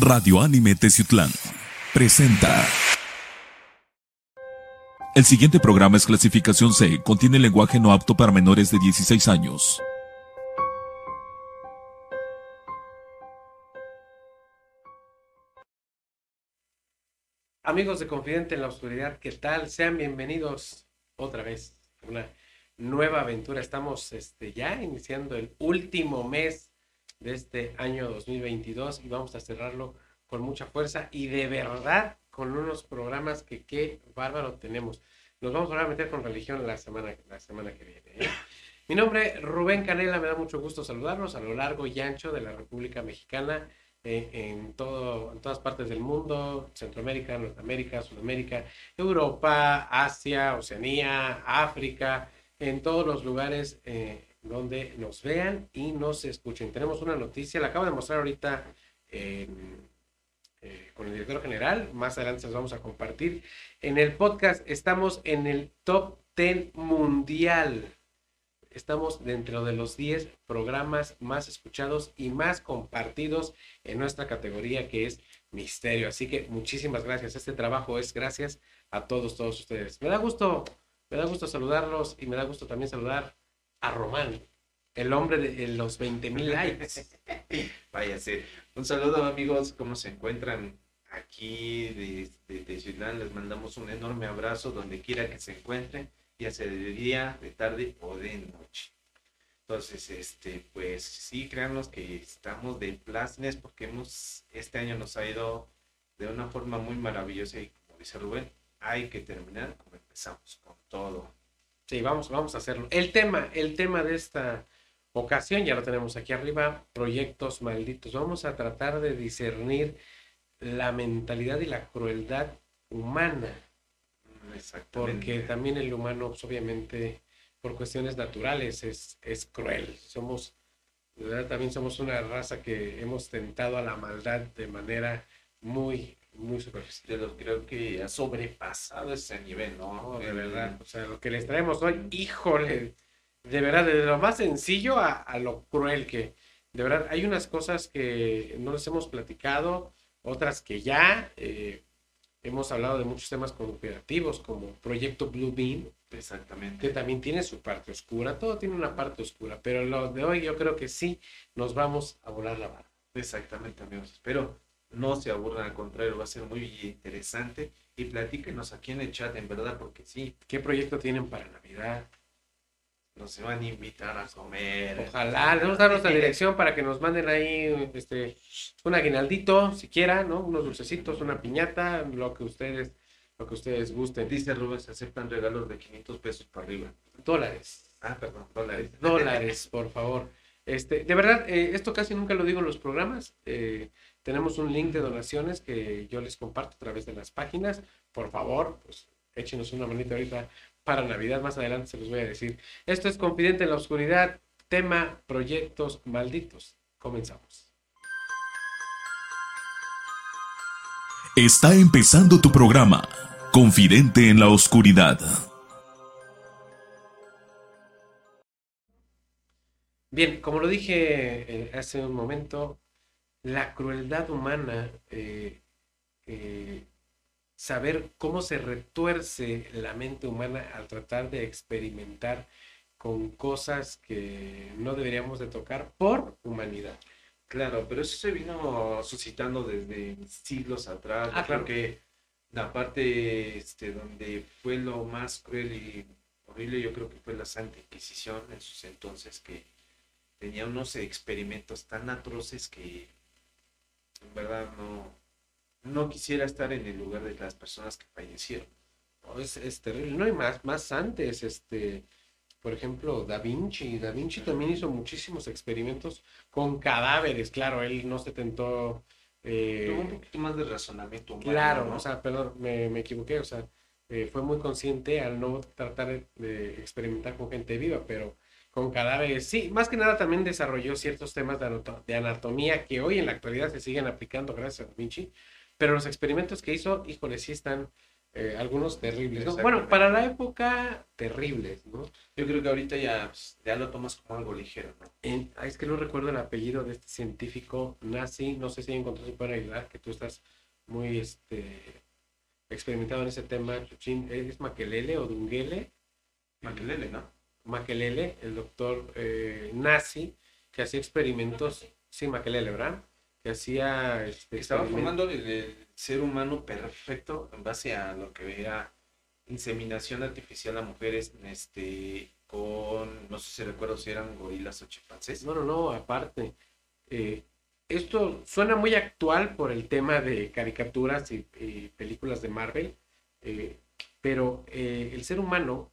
Radio Anime Teciutlán presenta. El siguiente programa es clasificación C, contiene lenguaje no apto para menores de 16 años. Amigos de Confidente en la Oscuridad, ¿qué tal? Sean bienvenidos otra vez a una nueva aventura. Estamos este, ya iniciando el último mes de este año 2022 y vamos a cerrarlo con mucha fuerza y de verdad con unos programas que qué bárbaro tenemos. Nos vamos a meter con religión la semana, la semana que viene. ¿eh? Mi nombre es Rubén Canela, me da mucho gusto saludarlos a lo largo y ancho de la República Mexicana eh, en, todo, en todas partes del mundo, Centroamérica, Norteamérica, Sudamérica, Europa, Asia, Oceanía, África, en todos los lugares eh, donde nos vean y nos escuchen. Tenemos una noticia, la acabo de mostrar ahorita eh, con el director general, más adelante se los vamos a compartir. En el podcast estamos en el top 10 mundial estamos dentro de los 10 programas más escuchados y más compartidos en nuestra categoría que es misterio. Así que muchísimas gracias. Este trabajo es gracias a todos, todos ustedes. Me da gusto, me da gusto saludarlos y me da gusto también saludar a Román, el hombre de los 20 mil likes. Váyase. Un saludo amigos, ¿cómo se encuentran? Aquí de, de, Ciudad les mandamos un enorme abrazo donde quiera que se encuentren ya sea de día, de tarde o de noche. Entonces, este, pues sí, créanos que estamos de plácemes porque hemos, este año nos ha ido de una forma muy maravillosa y como dice Rubén, hay que terminar como empezamos, con todo. Sí, vamos, vamos a hacerlo. El tema, el tema de esta ocasión, ya lo tenemos aquí arriba, proyectos malditos. Vamos a tratar de discernir la mentalidad y la crueldad humana porque también el humano, pues, obviamente, por cuestiones naturales, es, es cruel. Somos, verdad, también somos una raza que hemos tentado a la maldad de manera muy, muy superficial. creo que ha sobrepasado ese nivel, ¿no? De verdad. O sea, lo que les traemos hoy, híjole, de verdad, desde lo más sencillo a, a lo cruel que, de verdad, hay unas cosas que no les hemos platicado, otras que ya, eh, Hemos hablado de muchos temas cooperativos como Proyecto Blue Beam. Exactamente. Que también tiene su parte oscura. Todo tiene una parte oscura. Pero lo de hoy yo creo que sí nos vamos a volar la barra. Exactamente, amigos. Espero no se aburran, al contrario, va a ser muy interesante. Y platíquenos aquí en el chat, en verdad, porque sí. ¿Qué proyecto tienen para Navidad? nos van a invitar a comer. Ojalá, vamos a dar nuestra dirección para que nos manden ahí este un aguinaldito, siquiera, ¿no? Unos dulcecitos, una piñata, lo que ustedes lo que ustedes gusten. Dice Rubén, se aceptan regalos de 500 pesos para arriba. Dólares. Ah, perdón, dólares. Dólares, por favor. Este, de verdad, eh, esto casi nunca lo digo en los programas. Eh, tenemos un link de donaciones que yo les comparto a través de las páginas. Por favor, pues échenos una manita ahorita para Navidad. Más adelante se los voy a decir. Esto es Confidente en la Oscuridad, tema proyectos malditos. Comenzamos. Está empezando tu programa, Confidente en la Oscuridad. Bien, como lo dije eh, hace un momento, la crueldad humana eh, eh, saber cómo se retuerce la mente humana al tratar de experimentar con cosas que no deberíamos de tocar por humanidad. Claro, pero eso se vino suscitando desde siglos atrás. Ah, claro. que la parte este, donde fue lo más cruel y horrible, yo creo que fue la Santa Inquisición en sus entonces, que tenía unos experimentos tan atroces que en verdad no, no quisiera estar en el lugar de las personas que fallecieron. es, terrible. No hay más, más antes, este, por ejemplo, Da Vinci. Da Vinci también hizo muchísimos experimentos con cadáveres. Claro, él no se tentó. Eh, Tuvo un poquito más de razonamiento Claro, o sea, perdón, me, me equivoqué. O sea, eh, fue muy consciente al no tratar de experimentar con gente viva, pero con cadáveres. Sí, más que nada también desarrolló ciertos temas de, anatomía que hoy en la actualidad se siguen aplicando gracias a Vinci pero los experimentos que hizo, híjole, sí están eh, algunos terribles. Bueno, para la época, terribles, ¿no? Yo creo que ahorita ya, pues, ya lo tomas como algo ligero, ¿no? En- ah, es que no recuerdo el apellido de este científico nazi, no sé si encontró si pueden ayudar, que tú estás muy este, experimentado en ese tema, Chuchín, ¿es Makelele o Dungele? Maquelele, ¿no? Makelele, el doctor eh, nazi, que hacía experimentos, sí, Makelele, ¿verdad? Que hacía... Este, Estaba formando el, el ser humano perfecto en base a lo que era inseminación artificial a mujeres este con no sé si recuerdo si eran gorilas o chimpancés No, no, no, aparte. eh, esto suena muy actual por el tema de caricaturas y, y películas de Marvel, eh, pero eh, el ser humano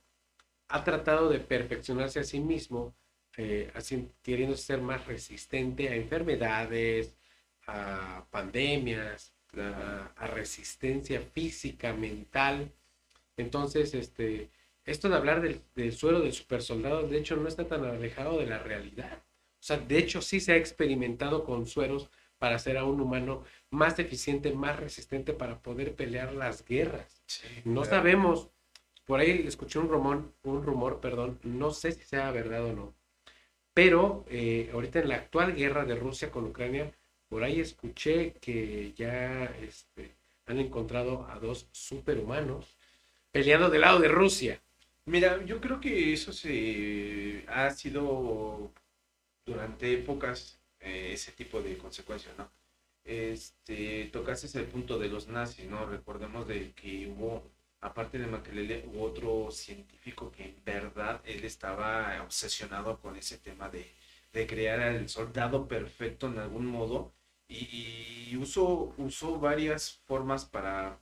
ha tratado de perfeccionarse a sí mismo, eh, así, queriendo ser más resistente a enfermedades, a pandemias, a, a resistencia física, mental. Entonces, este, esto de hablar del, del suero del supersoldado, de hecho, no está tan alejado de la realidad. O sea, de hecho, sí se ha experimentado con sueros para hacer a un humano más eficiente, más resistente para poder pelear las guerras. No claro. sabemos, por ahí escuché un rumor, un rumor, perdón, no sé si sea verdad o no, pero eh, ahorita en la actual guerra de Rusia con Ucrania, por ahí escuché que ya este, han encontrado a dos superhumanos peleando del lado de Rusia. Mira, yo creo que eso se ha sido durante épocas eh, ese tipo de consecuencias, ¿no? Este, tocaste el punto de los nazis, ¿no? Recordemos de que hubo, aparte de Makelele, hubo otro científico que en verdad él estaba obsesionado con ese tema de, de crear al soldado perfecto en algún modo y, y usó, usó varias formas para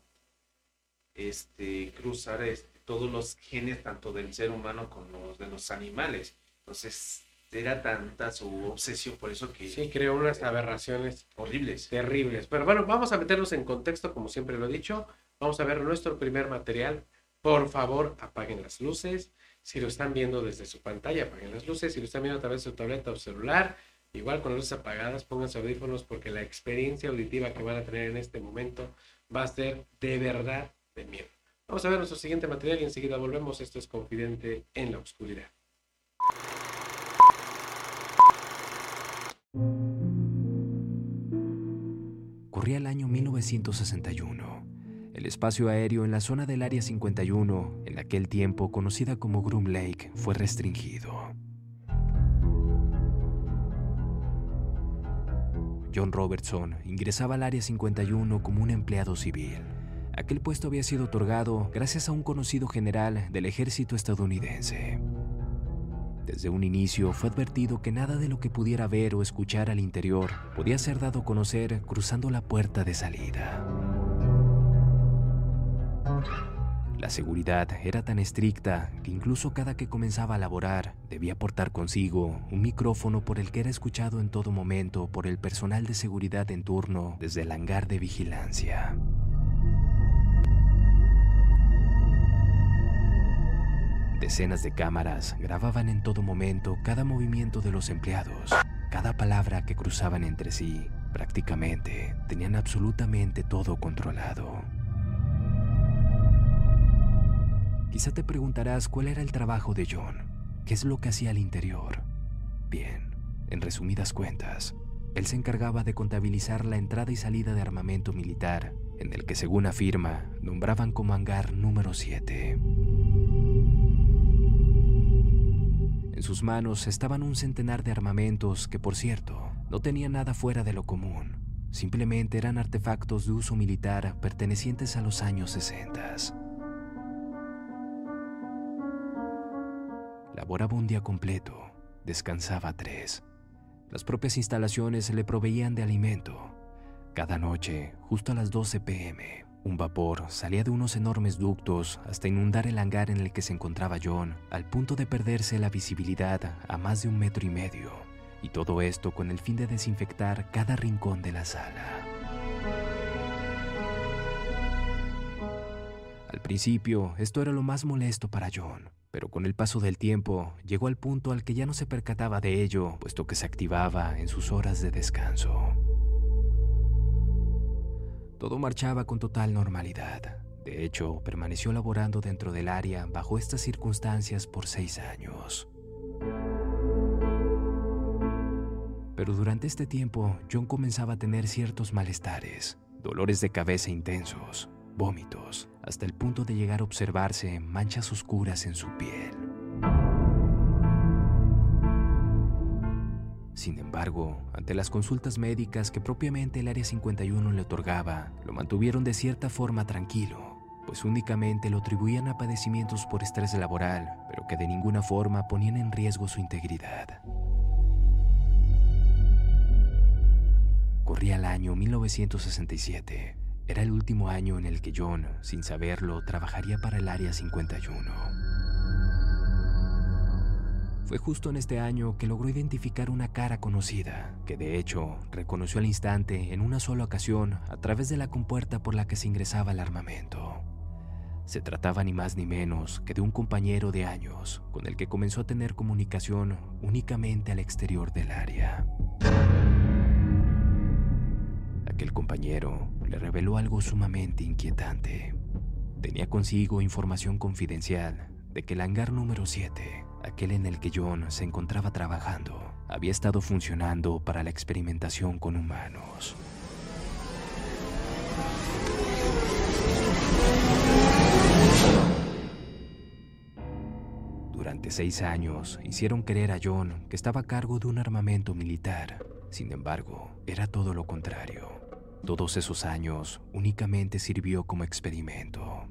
este, cruzar este, todos los genes, tanto del ser humano como los de los animales. Entonces, era tanta su obsesión, por eso que Sí, creó unas aberraciones horribles. terribles. Pero bueno, vamos a meternos en contexto, como siempre lo he dicho. Vamos a ver nuestro primer material. Por favor, apaguen las luces. Si lo están viendo desde su pantalla, apaguen las luces. Si lo están viendo a través de su tableta o celular, igual con las luces apagadas, pónganse audífonos porque la experiencia auditiva que van a tener en este momento va a ser de verdad de miedo. Vamos a ver nuestro siguiente material y enseguida volvemos. Esto es Confidente en la Oscuridad. Corría el año 1961. El espacio aéreo en la zona del Área 51, en aquel tiempo conocida como Groom Lake, fue restringido. John Robertson ingresaba al Área 51 como un empleado civil. Aquel puesto había sido otorgado gracias a un conocido general del ejército estadounidense. Desde un inicio fue advertido que nada de lo que pudiera ver o escuchar al interior podía ser dado a conocer cruzando la puerta de salida. La seguridad era tan estricta que incluso cada que comenzaba a laborar debía portar consigo un micrófono por el que era escuchado en todo momento por el personal de seguridad en turno desde el hangar de vigilancia. Decenas de cámaras grababan en todo momento cada movimiento de los empleados, cada palabra que cruzaban entre sí. Prácticamente tenían absolutamente todo controlado. Quizá te preguntarás cuál era el trabajo de John, qué es lo que hacía al interior. Bien, en resumidas cuentas, él se encargaba de contabilizar la entrada y salida de armamento militar, en el que según afirma, nombraban como hangar número 7. En sus manos estaban un centenar de armamentos que, por cierto, no tenían nada fuera de lo común. Simplemente eran artefactos de uso militar pertenecientes a los años 60. Laboraba un día completo, descansaba tres. Las propias instalaciones le proveían de alimento. Cada noche, justo a las 12 pm, un vapor salía de unos enormes ductos hasta inundar el hangar en el que se encontraba John, al punto de perderse la visibilidad a más de un metro y medio, y todo esto con el fin de desinfectar cada rincón de la sala. Al principio, esto era lo más molesto para John, pero con el paso del tiempo llegó al punto al que ya no se percataba de ello, puesto que se activaba en sus horas de descanso. Todo marchaba con total normalidad. De hecho, permaneció laborando dentro del área bajo estas circunstancias por seis años. Pero durante este tiempo, John comenzaba a tener ciertos malestares, dolores de cabeza intensos, vómitos, hasta el punto de llegar a observarse manchas oscuras en su piel. Sin embargo, ante las consultas médicas que propiamente el Área 51 le otorgaba, lo mantuvieron de cierta forma tranquilo, pues únicamente lo atribuían a padecimientos por estrés laboral, pero que de ninguna forma ponían en riesgo su integridad. Corría el año 1967. Era el último año en el que John, sin saberlo, trabajaría para el Área 51. Fue justo en este año que logró identificar una cara conocida, que de hecho reconoció al instante en una sola ocasión a través de la compuerta por la que se ingresaba el armamento. Se trataba ni más ni menos que de un compañero de años con el que comenzó a tener comunicación únicamente al exterior del área. Aquel compañero le reveló algo sumamente inquietante. Tenía consigo información confidencial de que el hangar número 7, aquel en el que John se encontraba trabajando, había estado funcionando para la experimentación con humanos. Durante seis años hicieron creer a John que estaba a cargo de un armamento militar. Sin embargo, era todo lo contrario. Todos esos años únicamente sirvió como experimento.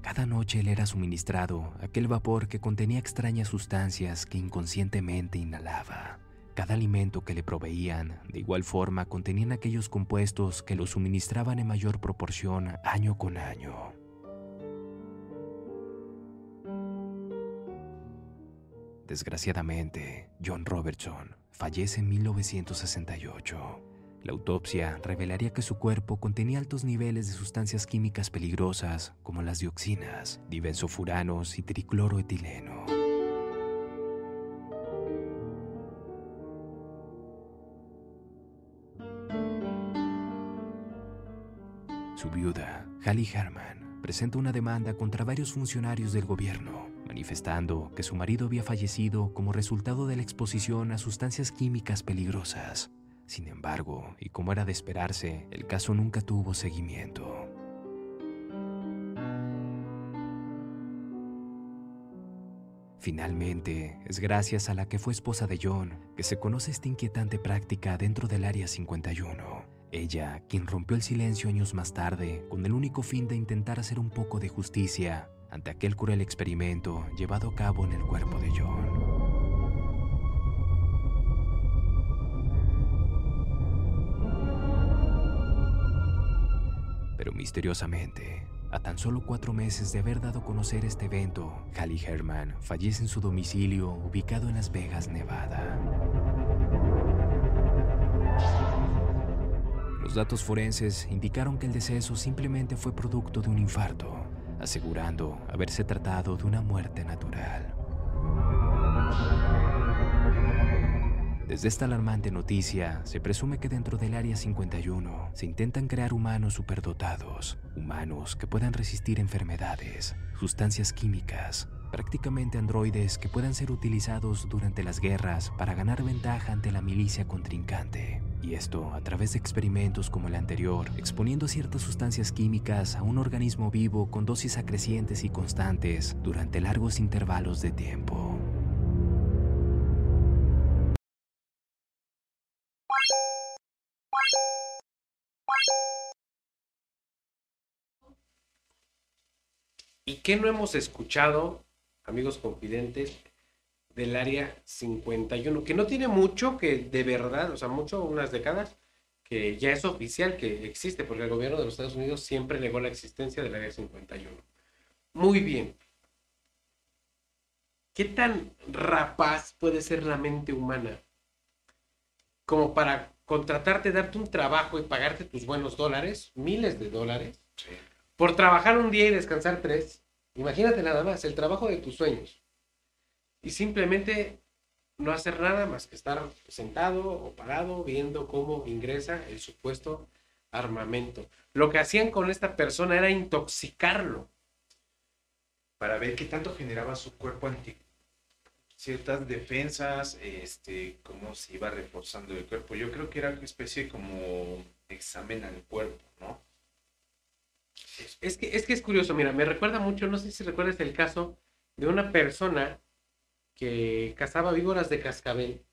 Cada noche le era suministrado aquel vapor que contenía extrañas sustancias que inconscientemente inhalaba. Cada alimento que le proveían, de igual forma, contenían aquellos compuestos que lo suministraban en mayor proporción año con año. Desgraciadamente, John Robertson fallece en 1968. La autopsia revelaría que su cuerpo contenía altos niveles de sustancias químicas peligrosas como las dioxinas, dibenzofuranos y tricloroetileno. Su viuda, Hallie Herman, presenta una demanda contra varios funcionarios del gobierno, manifestando que su marido había fallecido como resultado de la exposición a sustancias químicas peligrosas. Sin embargo, y como era de esperarse, el caso nunca tuvo seguimiento. Finalmente, es gracias a la que fue esposa de John que se conoce esta inquietante práctica dentro del Área 51. Ella, quien rompió el silencio años más tarde con el único fin de intentar hacer un poco de justicia ante aquel cruel experimento llevado a cabo en el cuerpo de John. Pero misteriosamente, a tan solo cuatro meses de haber dado a conocer este evento, Hallie Herman fallece en su domicilio ubicado en Las Vegas, Nevada. Los datos forenses indicaron que el deceso simplemente fue producto de un infarto, asegurando haberse tratado de una muerte natural. Desde esta alarmante noticia, se presume que dentro del Área 51 se intentan crear humanos superdotados, humanos que puedan resistir enfermedades, sustancias químicas, prácticamente androides que puedan ser utilizados durante las guerras para ganar ventaja ante la milicia contrincante. Y esto a través de experimentos como el anterior, exponiendo ciertas sustancias químicas a un organismo vivo con dosis acrecientes y constantes durante largos intervalos de tiempo. ¿Y qué no hemos escuchado, amigos confidentes, del área 51? Que no tiene mucho, que de verdad, o sea, mucho, unas décadas, que ya es oficial que existe, porque el gobierno de los Estados Unidos siempre negó la existencia del área 51. Muy bien. ¿Qué tan rapaz puede ser la mente humana como para contratarte, darte un trabajo y pagarte tus buenos dólares, miles de dólares, por trabajar un día y descansar tres? Imagínate nada más, el trabajo de tus sueños. Y simplemente no hacer nada más que estar sentado o parado viendo cómo ingresa el supuesto armamento. Lo que hacían con esta persona era intoxicarlo. Para ver qué tanto generaba su cuerpo ante ciertas defensas, este, cómo se iba reforzando el cuerpo. Yo creo que era una especie como examen al cuerpo, ¿no? Es que, es que es curioso, mira, me recuerda mucho, no sé si recuerdas el caso de una persona que cazaba víboras de cascabel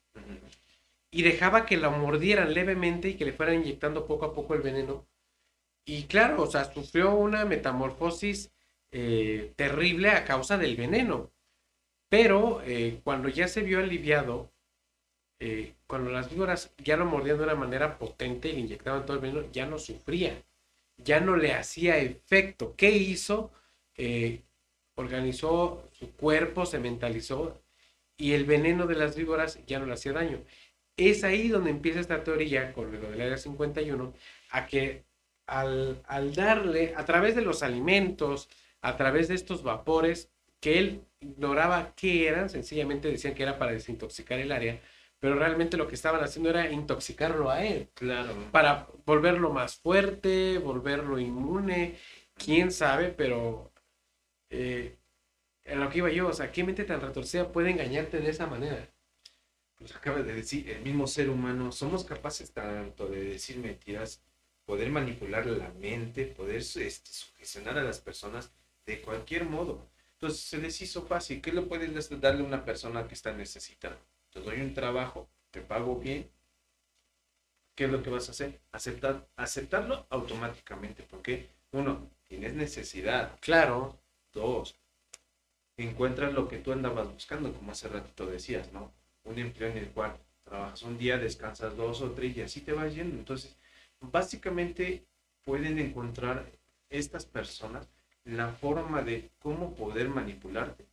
y dejaba que la mordieran levemente y que le fueran inyectando poco a poco el veneno. Y claro, o sea, sufrió una metamorfosis eh, terrible a causa del veneno. Pero eh, cuando ya se vio aliviado, eh, cuando las víboras ya lo mordían de una manera potente y le inyectaban todo el veneno, ya no sufría, ya no le hacía efecto. ¿Qué hizo? organizó su cuerpo, se mentalizó y el veneno de las víboras ya no le hacía daño. Es ahí donde empieza esta teoría con lo del área 51, a que al, al darle, a través de los alimentos, a través de estos vapores, que él ignoraba qué eran, sencillamente decían que era para desintoxicar el área, pero realmente lo que estaban haciendo era intoxicarlo a él. Claro. Para volverlo más fuerte, volverlo inmune, quién sabe, pero eh, en lo que iba yo, o sea, ¿qué mente tan retorcida puede engañarte de esa manera? Pues acaba de decir, el mismo ser humano, somos capaces tanto de decir mentiras, poder manipular la mente, poder este, sugestionar a las personas de cualquier modo. Entonces se les hizo fácil. ¿Qué le puedes darle a una persona que está necesitada? Te doy un trabajo, te pago bien. ¿Qué es lo que vas a hacer? Aceptar, aceptarlo automáticamente. Porque, uno, tienes necesidad. Claro. Dos, encuentras lo que tú andabas buscando, como hace ratito decías, ¿no? Un empleo en el cual trabajas un día, descansas dos o tres y así te vas yendo. Entonces, básicamente pueden encontrar estas personas la forma de cómo poder manipularte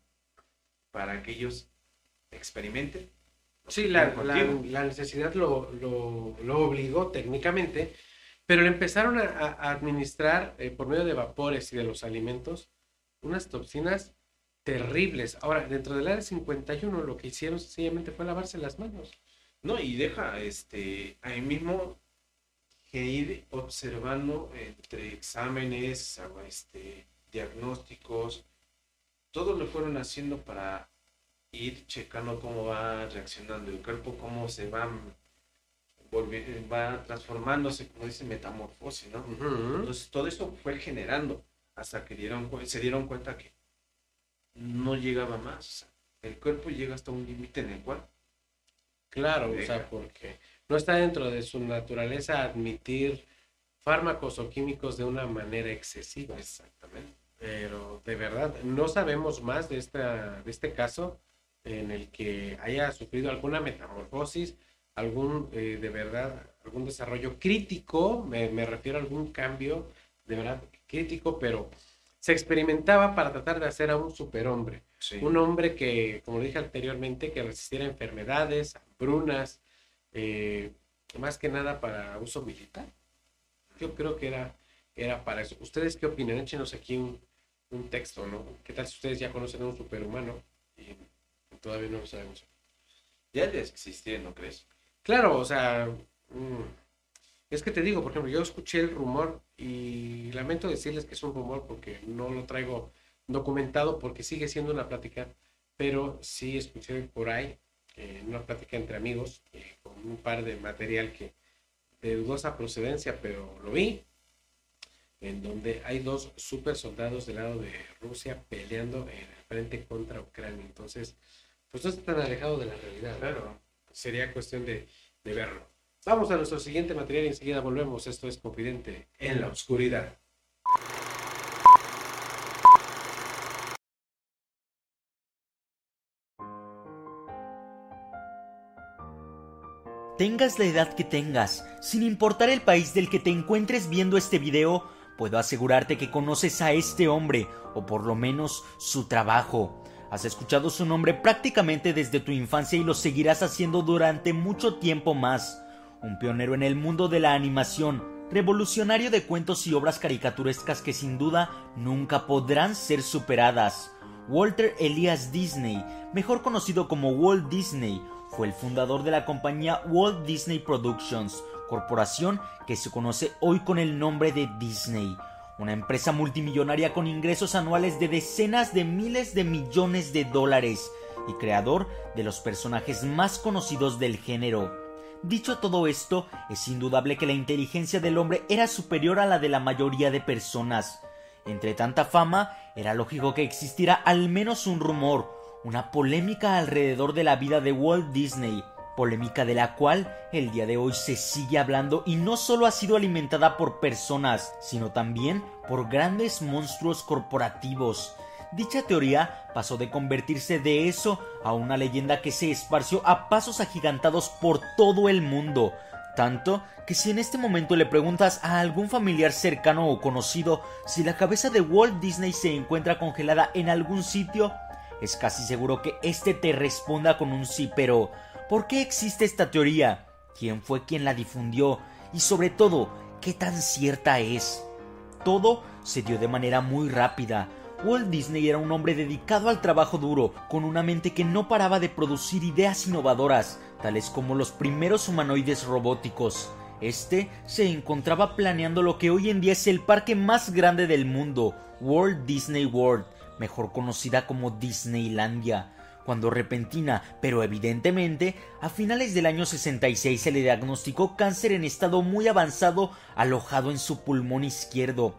para que ellos experimenten. Sí, la, necesidad lo, obligó técnicamente, pero le empezaron a, administrar eh, por medio de vapores y de los alimentos unas toxinas terribles. Ahora, dentro del área 51 lo que hicieron sencillamente fue lavarse las manos. No, y deja, este, ahí mismo que ir observando entre exámenes, este, diagnósticos, todo lo fueron haciendo para ir checando cómo va reaccionando el cuerpo, cómo se va va transformándose, como dice, metamorfosis, ¿no? Entonces todo eso fue generando hasta que dieron, se dieron cuenta que no llegaba más. el cuerpo llega hasta un límite en el cual. Claro, o sea, porque no está dentro de su naturaleza admitir fármacos o químicos de una manera excesiva. Exactamente. Pero de verdad, no sabemos más de, esta, de este caso en el que haya sufrido alguna metamorfosis, algún, eh, de verdad, algún desarrollo crítico, me, me refiero a algún cambio, de verdad, crítico, pero se experimentaba para tratar de hacer a un superhombre. Un hombre que, como dije anteriormente, que resistiera enfermedades, hambrunas, eh, más que nada para uso militar. Yo creo que era, era para eso. ¿Ustedes qué opinan? Échenos aquí un, texto, ¿no? ¿Qué tal si ustedes ya conocen a un superhumano y todavía no lo sabemos? Ya existía, ¿no crees? Claro, o sea, mm, es que te digo, por ejemplo, yo escuché el rumor y lamento decirles que es un rumor porque no lo traigo documentado porque sigue siendo una plática, pero sí escuché por ahí, en una plática entre amigos, eh, con un par de material que de dudosa procedencia, pero lo vi, en donde hay dos super soldados del lado de Rusia peleando en el frente contra Ucrania. Entonces, pues no está tan alejado de la realidad. Claro. Sería cuestión de, de verlo. Vamos a nuestro siguiente material y enseguida volvemos. Esto es Confidente en la Oscuridad. Tengas la edad que tengas, sin importar el país del que te encuentres viendo este video, puedo asegurarte que conoces a este hombre, o por lo menos su trabajo. Has escuchado su nombre prácticamente desde tu infancia y lo seguirás haciendo durante mucho tiempo más un pionero en el mundo de la animación, revolucionario de cuentos y obras caricaturescas que sin duda nunca podrán ser superadas. Walter Elias Disney, mejor conocido como Walt Disney, fue el fundador de la compañía Walt Disney Productions, corporación que se conoce hoy con el nombre de Disney, una empresa multimillonaria con ingresos anuales de decenas de miles de millones de dólares y creador de los personajes más conocidos del género. Dicho todo esto, es indudable que la inteligencia del hombre era superior a la de la mayoría de personas. Entre tanta fama, era lógico que existiera al menos un rumor, una polémica alrededor de la vida de Walt Disney, polémica de la cual el día de hoy se sigue hablando y no solo ha sido alimentada por personas, sino también por grandes monstruos corporativos. Dicha teoría pasó de convertirse de eso a una leyenda que se esparció a pasos agigantados por todo el mundo, tanto que si en este momento le preguntas a algún familiar cercano o conocido si la cabeza de Walt Disney se encuentra congelada en algún sitio, es casi seguro que éste te responda con un sí, pero ¿por qué existe esta teoría? ¿Quién fue quien la difundió? Y sobre todo, ¿qué tan cierta es? Todo se dio de manera muy rápida, Walt Disney era un hombre dedicado al trabajo duro, con una mente que no paraba de producir ideas innovadoras, tales como los primeros humanoides robóticos. Este se encontraba planeando lo que hoy en día es el parque más grande del mundo, Walt Disney World, mejor conocida como Disneylandia, cuando repentina, pero evidentemente, a finales del año 66 se le diagnosticó cáncer en estado muy avanzado alojado en su pulmón izquierdo.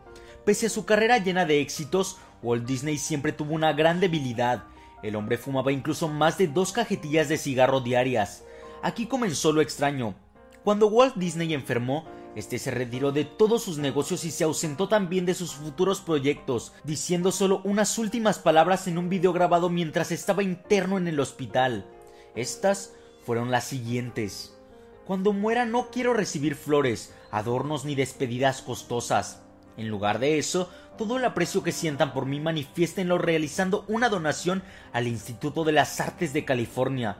Pese a su carrera llena de éxitos, Walt Disney siempre tuvo una gran debilidad. El hombre fumaba incluso más de dos cajetillas de cigarro diarias. Aquí comenzó lo extraño. Cuando Walt Disney enfermó, este se retiró de todos sus negocios y se ausentó también de sus futuros proyectos, diciendo solo unas últimas palabras en un video grabado mientras estaba interno en el hospital. Estas fueron las siguientes. Cuando muera no quiero recibir flores, adornos ni despedidas costosas. En lugar de eso, todo el aprecio que sientan por mí manifiéstenlo realizando una donación al Instituto de las Artes de California.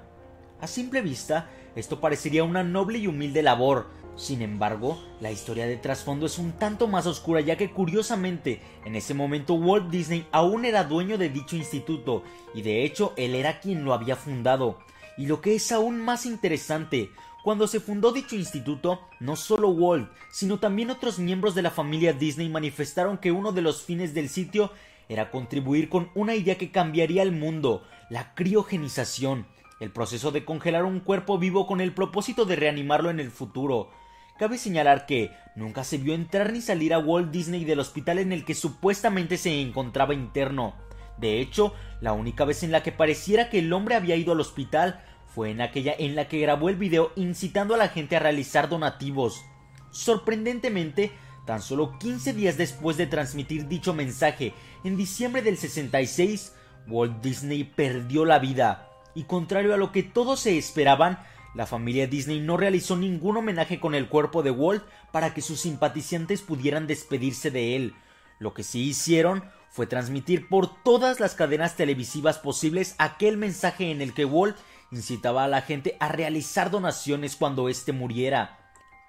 A simple vista, esto parecería una noble y humilde labor. Sin embargo, la historia de trasfondo es un tanto más oscura ya que curiosamente, en ese momento Walt Disney aún era dueño de dicho instituto y de hecho él era quien lo había fundado. Y lo que es aún más interesante, cuando se fundó dicho instituto, no solo Walt, sino también otros miembros de la familia Disney manifestaron que uno de los fines del sitio era contribuir con una idea que cambiaría el mundo, la criogenización, el proceso de congelar un cuerpo vivo con el propósito de reanimarlo en el futuro. Cabe señalar que nunca se vio entrar ni salir a Walt Disney del hospital en el que supuestamente se encontraba interno. De hecho, la única vez en la que pareciera que el hombre había ido al hospital fue en aquella en la que grabó el video incitando a la gente a realizar donativos. Sorprendentemente, tan solo 15 días después de transmitir dicho mensaje, en diciembre del 66, Walt Disney perdió la vida. Y contrario a lo que todos se esperaban, la familia Disney no realizó ningún homenaje con el cuerpo de Walt para que sus simpatizantes pudieran despedirse de él. Lo que sí hicieron fue transmitir por todas las cadenas televisivas posibles aquel mensaje en el que Walt incitaba a la gente a realizar donaciones cuando éste muriera.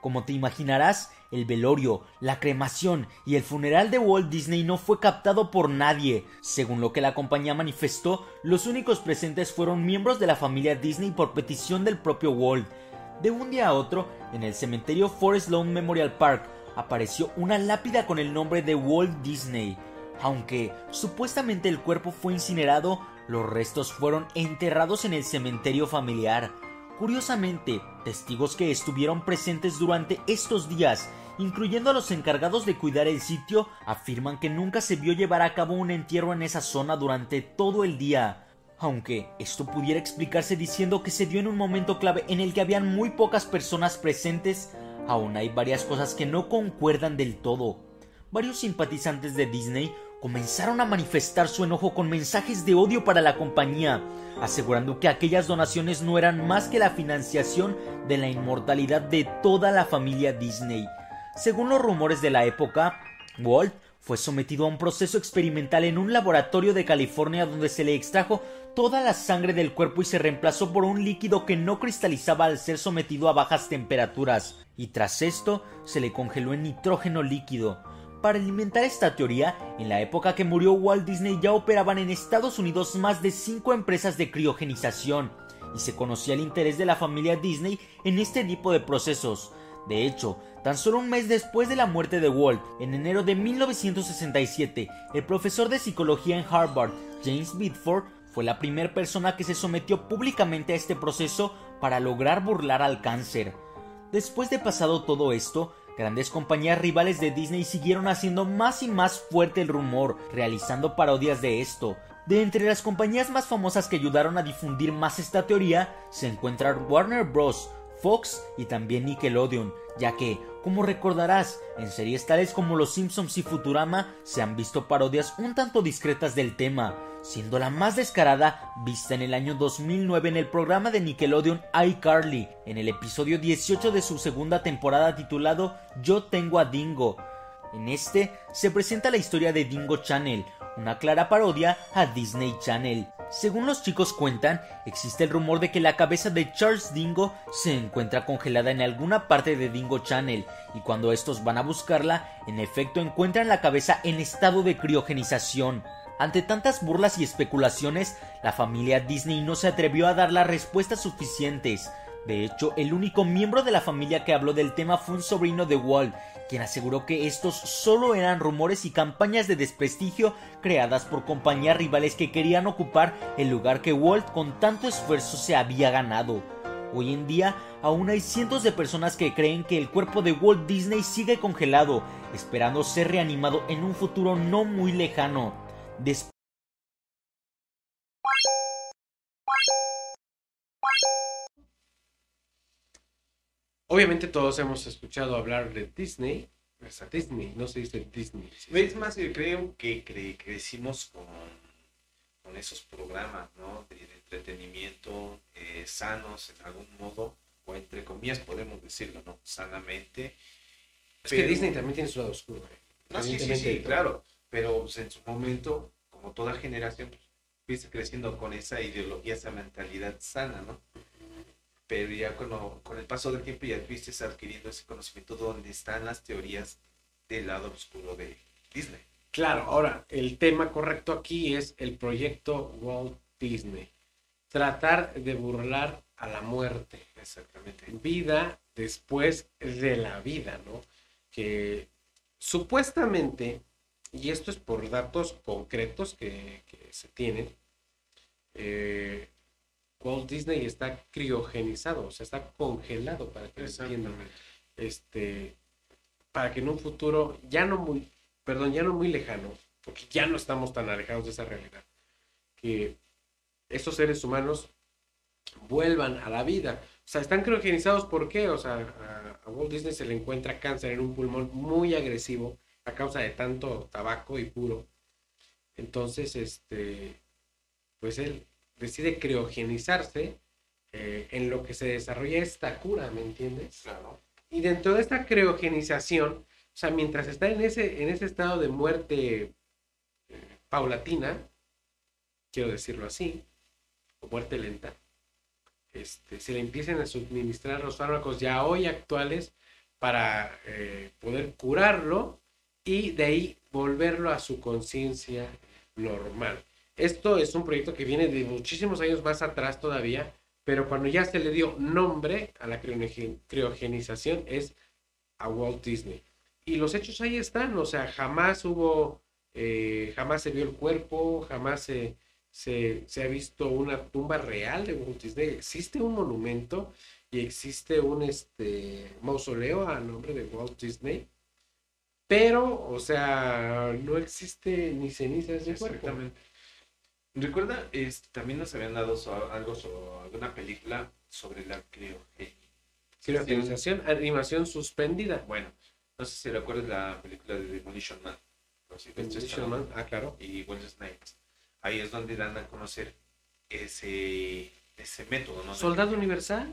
Como te imaginarás, el velorio, la cremación y el funeral de Walt Disney no fue captado por nadie. Según lo que la compañía manifestó, los únicos presentes fueron miembros de la familia Disney por petición del propio Walt. De un día a otro, en el cementerio Forest Lawn Memorial Park, apareció una lápida con el nombre de Walt Disney. Aunque supuestamente el cuerpo fue incinerado, los restos fueron enterrados en el cementerio familiar. Curiosamente, testigos que estuvieron presentes durante estos días, incluyendo a los encargados de cuidar el sitio, afirman que nunca se vio llevar a cabo un entierro en esa zona durante todo el día. Aunque esto pudiera explicarse diciendo que se dio en un momento clave en el que habían muy pocas personas presentes, aún hay varias cosas que no concuerdan del todo. Varios simpatizantes de Disney comenzaron a manifestar su enojo con mensajes de odio para la compañía, asegurando que aquellas donaciones no eran más que la financiación de la inmortalidad de toda la familia Disney. Según los rumores de la época, Walt fue sometido a un proceso experimental en un laboratorio de California donde se le extrajo toda la sangre del cuerpo y se reemplazó por un líquido que no cristalizaba al ser sometido a bajas temperaturas, y tras esto se le congeló en nitrógeno líquido. Para alimentar esta teoría, en la época que murió Walt Disney ya operaban en Estados Unidos más de 5 empresas de criogenización, y se conocía el interés de la familia Disney en este tipo de procesos. De hecho, tan solo un mes después de la muerte de Walt, en enero de 1967, el profesor de psicología en Harvard, James Bidford, fue la primera persona que se sometió públicamente a este proceso para lograr burlar al cáncer. Después de pasado todo esto, grandes compañías rivales de Disney siguieron haciendo más y más fuerte el rumor, realizando parodias de esto. De entre las compañías más famosas que ayudaron a difundir más esta teoría, se encuentran Warner Bros., Fox y también Nickelodeon, ya que, como recordarás, en series tales como Los Simpsons y Futurama se han visto parodias un tanto discretas del tema, siendo la más descarada vista en el año 2009 en el programa de Nickelodeon iCarly, en el episodio 18 de su segunda temporada titulado Yo tengo a Dingo. En este se presenta la historia de Dingo Channel, una clara parodia a Disney Channel. Según los chicos cuentan, existe el rumor de que la cabeza de Charles Dingo se encuentra congelada en alguna parte de Dingo Channel, y cuando estos van a buscarla, en efecto encuentran la cabeza en estado de criogenización. Ante tantas burlas y especulaciones, la familia Disney no se atrevió a dar las respuestas suficientes. De hecho, el único miembro de la familia que habló del tema fue un sobrino de Walt, quien aseguró que estos solo eran rumores y campañas de desprestigio creadas por compañías rivales que querían ocupar el lugar que Walt con tanto esfuerzo se había ganado. Hoy en día aún hay cientos de personas que creen que el cuerpo de Walt Disney sigue congelado, esperando ser reanimado en un futuro no muy lejano. Obviamente todos hemos escuchado hablar de Disney. Disney, no se dice Disney. Es más, yo creo que crecimos con, con esos programas ¿no? de, entretenimiento eh, sanos en algún modo, o entre comillas podemos decirlo, ¿no? Sanamente. Es que Disney también tiene su lado oscuro. ¿eh? No, sí, sí, sí, claro. Pero pues, en su momento, como toda generación, pues, fuiste creciendo con esa ideología, esa mentalidad sana, ¿no? Pero ya con, con el paso del tiempo ya fuiste adquiriendo ese conocimiento donde están las teorías del lado oscuro de Disney. Claro, ahora, el tema correcto aquí es el proyecto Walt Disney. Tratar de burlar a la muerte. Exactamente. Vida después de la vida, ¿no? Que supuestamente, y esto es por datos concretos que, que se tienen, eh, Walt Disney está criogenizado, o sea, está congelado para que entiendan. Este, para que en un futuro ya no muy, perdón, ya no muy lejano, porque ya no estamos tan alejados de esa realidad, que estos seres humanos vuelvan a la vida. O sea, están criogenizados, ¿por qué? O sea, a, a Walt Disney se le encuentra cáncer en un pulmón muy agresivo a causa de tanto tabaco y puro. Entonces, este, pues él decide criogenizarse eh, en lo que se desarrolla esta cura, ¿me entiendes? Claro. Y dentro de esta criogenización, o sea, mientras está en ese, en ese estado de muerte eh, paulatina, quiero decirlo así, o muerte lenta, este, se le empiezan a suministrar los fármacos ya hoy actuales para eh, poder curarlo y de ahí volverlo a su conciencia normal. Esto es un proyecto que viene de muchísimos años más atrás todavía, pero cuando ya se le dio nombre a la criogenización es a Walt Disney. Y los hechos ahí están, o sea, jamás hubo, eh, jamás se vio el cuerpo, jamás se, se, ha visto una tumba real de Walt Disney. Existe un monumento y existe un este, mausoleo a nombre de Walt Disney, pero, o sea, no existe ni cenizas de cuerpo. Recuerda, también nos habían dado algo sobre alguna película sobre la criogenización, animación suspendida. Bueno, no sé si recuerdas la película de Demolition Man. Demolition Man, ah, claro. Y Will Snipes. Ahí es donde dan a conocer ese, ese método, ¿no? ¿Soldado Universal?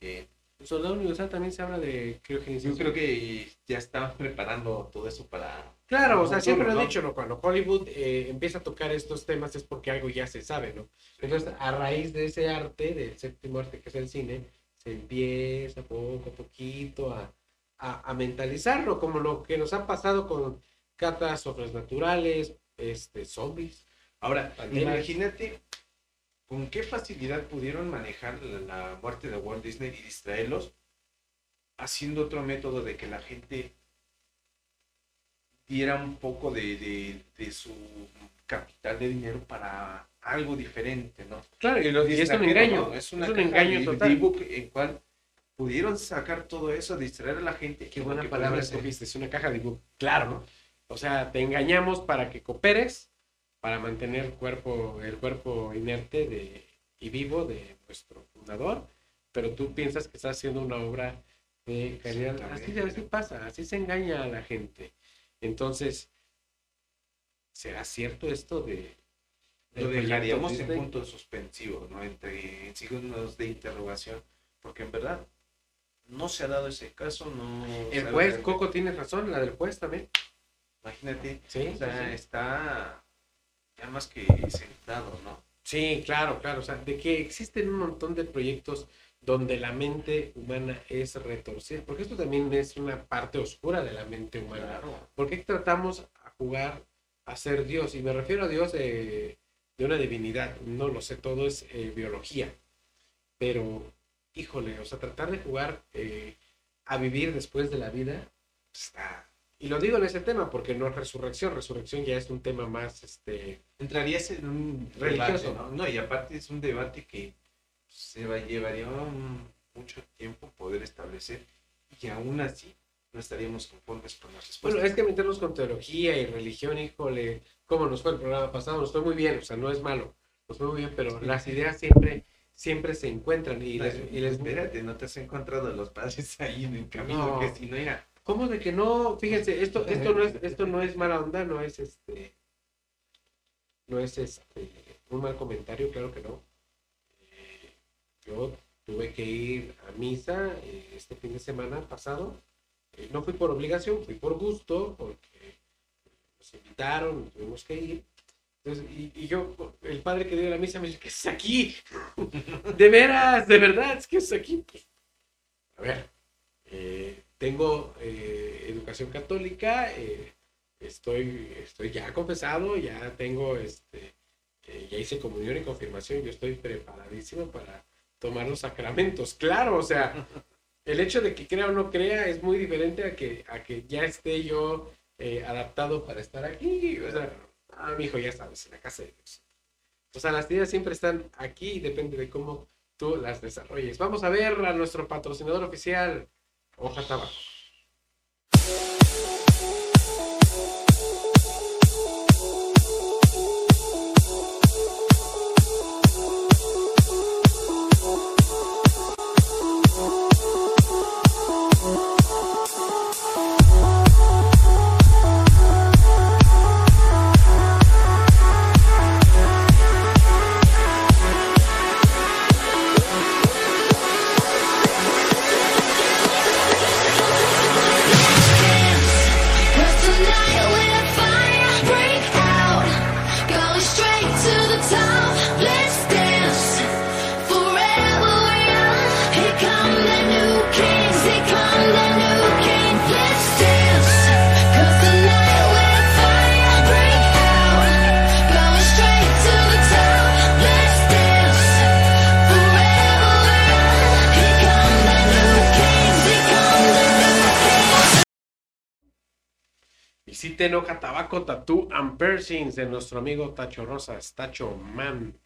Eh, Soldado Universal también se habla de criogenización. Yo creo que ya estaban preparando todo eso para Claro, o sea, siempre lo he dicho, ¿no? Cuando Hollywood eh, empieza a tocar estos temas es porque algo ya se sabe, ¿no? Entonces, a raíz de ese arte, del séptimo arte que es el cine, se empieza poco a poquito a, a, mentalizarlo, como lo que nos ha pasado con catástrofes naturales, este, zombies. Ahora, imagínate con qué facilidad pudieron manejar la, muerte de Walt Disney y distraerlos haciendo otro método de que la gente diera un poco de, de, de su capital de dinero para algo diferente, ¿no? Claro, y, lo, y es un engaño, es, una un engaño total. ebook en cual pudieron sacar todo eso, distraer a la gente. Qué buena palabra escogiste, es una caja de ebook. Claro, ¿no? O sea, te engañamos para que cooperes, para mantener el cuerpo, el cuerpo inerte de, y vivo de nuestro fundador, pero tú piensas que estás haciendo una obra de calidad. Así, así pasa, así se engaña a la gente. Entonces, ¿será cierto esto de... Lo dejaríamos en punto suspensivo, ¿no? Entre signos de interrogación, porque en verdad no se ha dado ese caso, no... El juez, Coco tiene razón, la del juez también. Imagínate, o sea, está ya más que sentado, ¿no? Sí, claro, claro, o sea, de que existen un montón de proyectos donde la mente humana es retorcida, porque esto también es una parte oscura de la mente humana. ¿Por qué tratamos a jugar a ser Dios? Y me refiero a Dios de, una divinidad, no lo sé, todo es eh, biología. Pero, híjole, o sea, tratar de jugar eh, a vivir después de la vida, está y lo digo en ese tema porque no es resurrección, resurrección ya es un tema más, este... Entrarías en un religioso, ¿no? ¿no? y aparte es un debate que se va, llevaría mucho tiempo poder establecer y aún así no estaríamos conformes con las respuestas. Bueno, es que meternos con teología y religión, híjole, ¿cómo nos fue el programa pasado? Nos fue muy bien, o sea, no es malo, nos fue muy bien, pero las ideas siempre siempre se encuentran y, les, y les... Espérate, no te has encontrado los padres ahí en el camino, que si no era ¿Cómo de que no? Fíjense, esto, esto no es, esto no es mala onda, no es este, no es este un mal comentario, claro que no. Yo tuve que ir a misa eh, este fin de semana pasado. Eh, no fui por obligación, fui por gusto, porque nos invitaron, tuvimos que ir. Y, yo, el padre que dio la misa me dice, ¿qué es aquí? de veras, de verdad, que es aquí. A ver, eh, tengo eh, educación católica, eh, estoy, estoy ya confesado, ya tengo, este, eh, ya hice comunión y confirmación, yo estoy preparadísimo para tomar los sacramentos. Claro, o sea, el hecho de que crea o no crea es muy diferente a que, a que ya esté yo adaptado para estar aquí. O sea, ah, mi hijo, ya sabes, en la casa de Dios. O sea, las ideas siempre están aquí y depende de cómo tú las desarrolles. Vamos a ver a nuestro patrocinador oficial hoja tabaco. Visiten Hoja Tabaco Tattoo and Piercings de nuestro amigo Tacho Rosas, Tacho Man.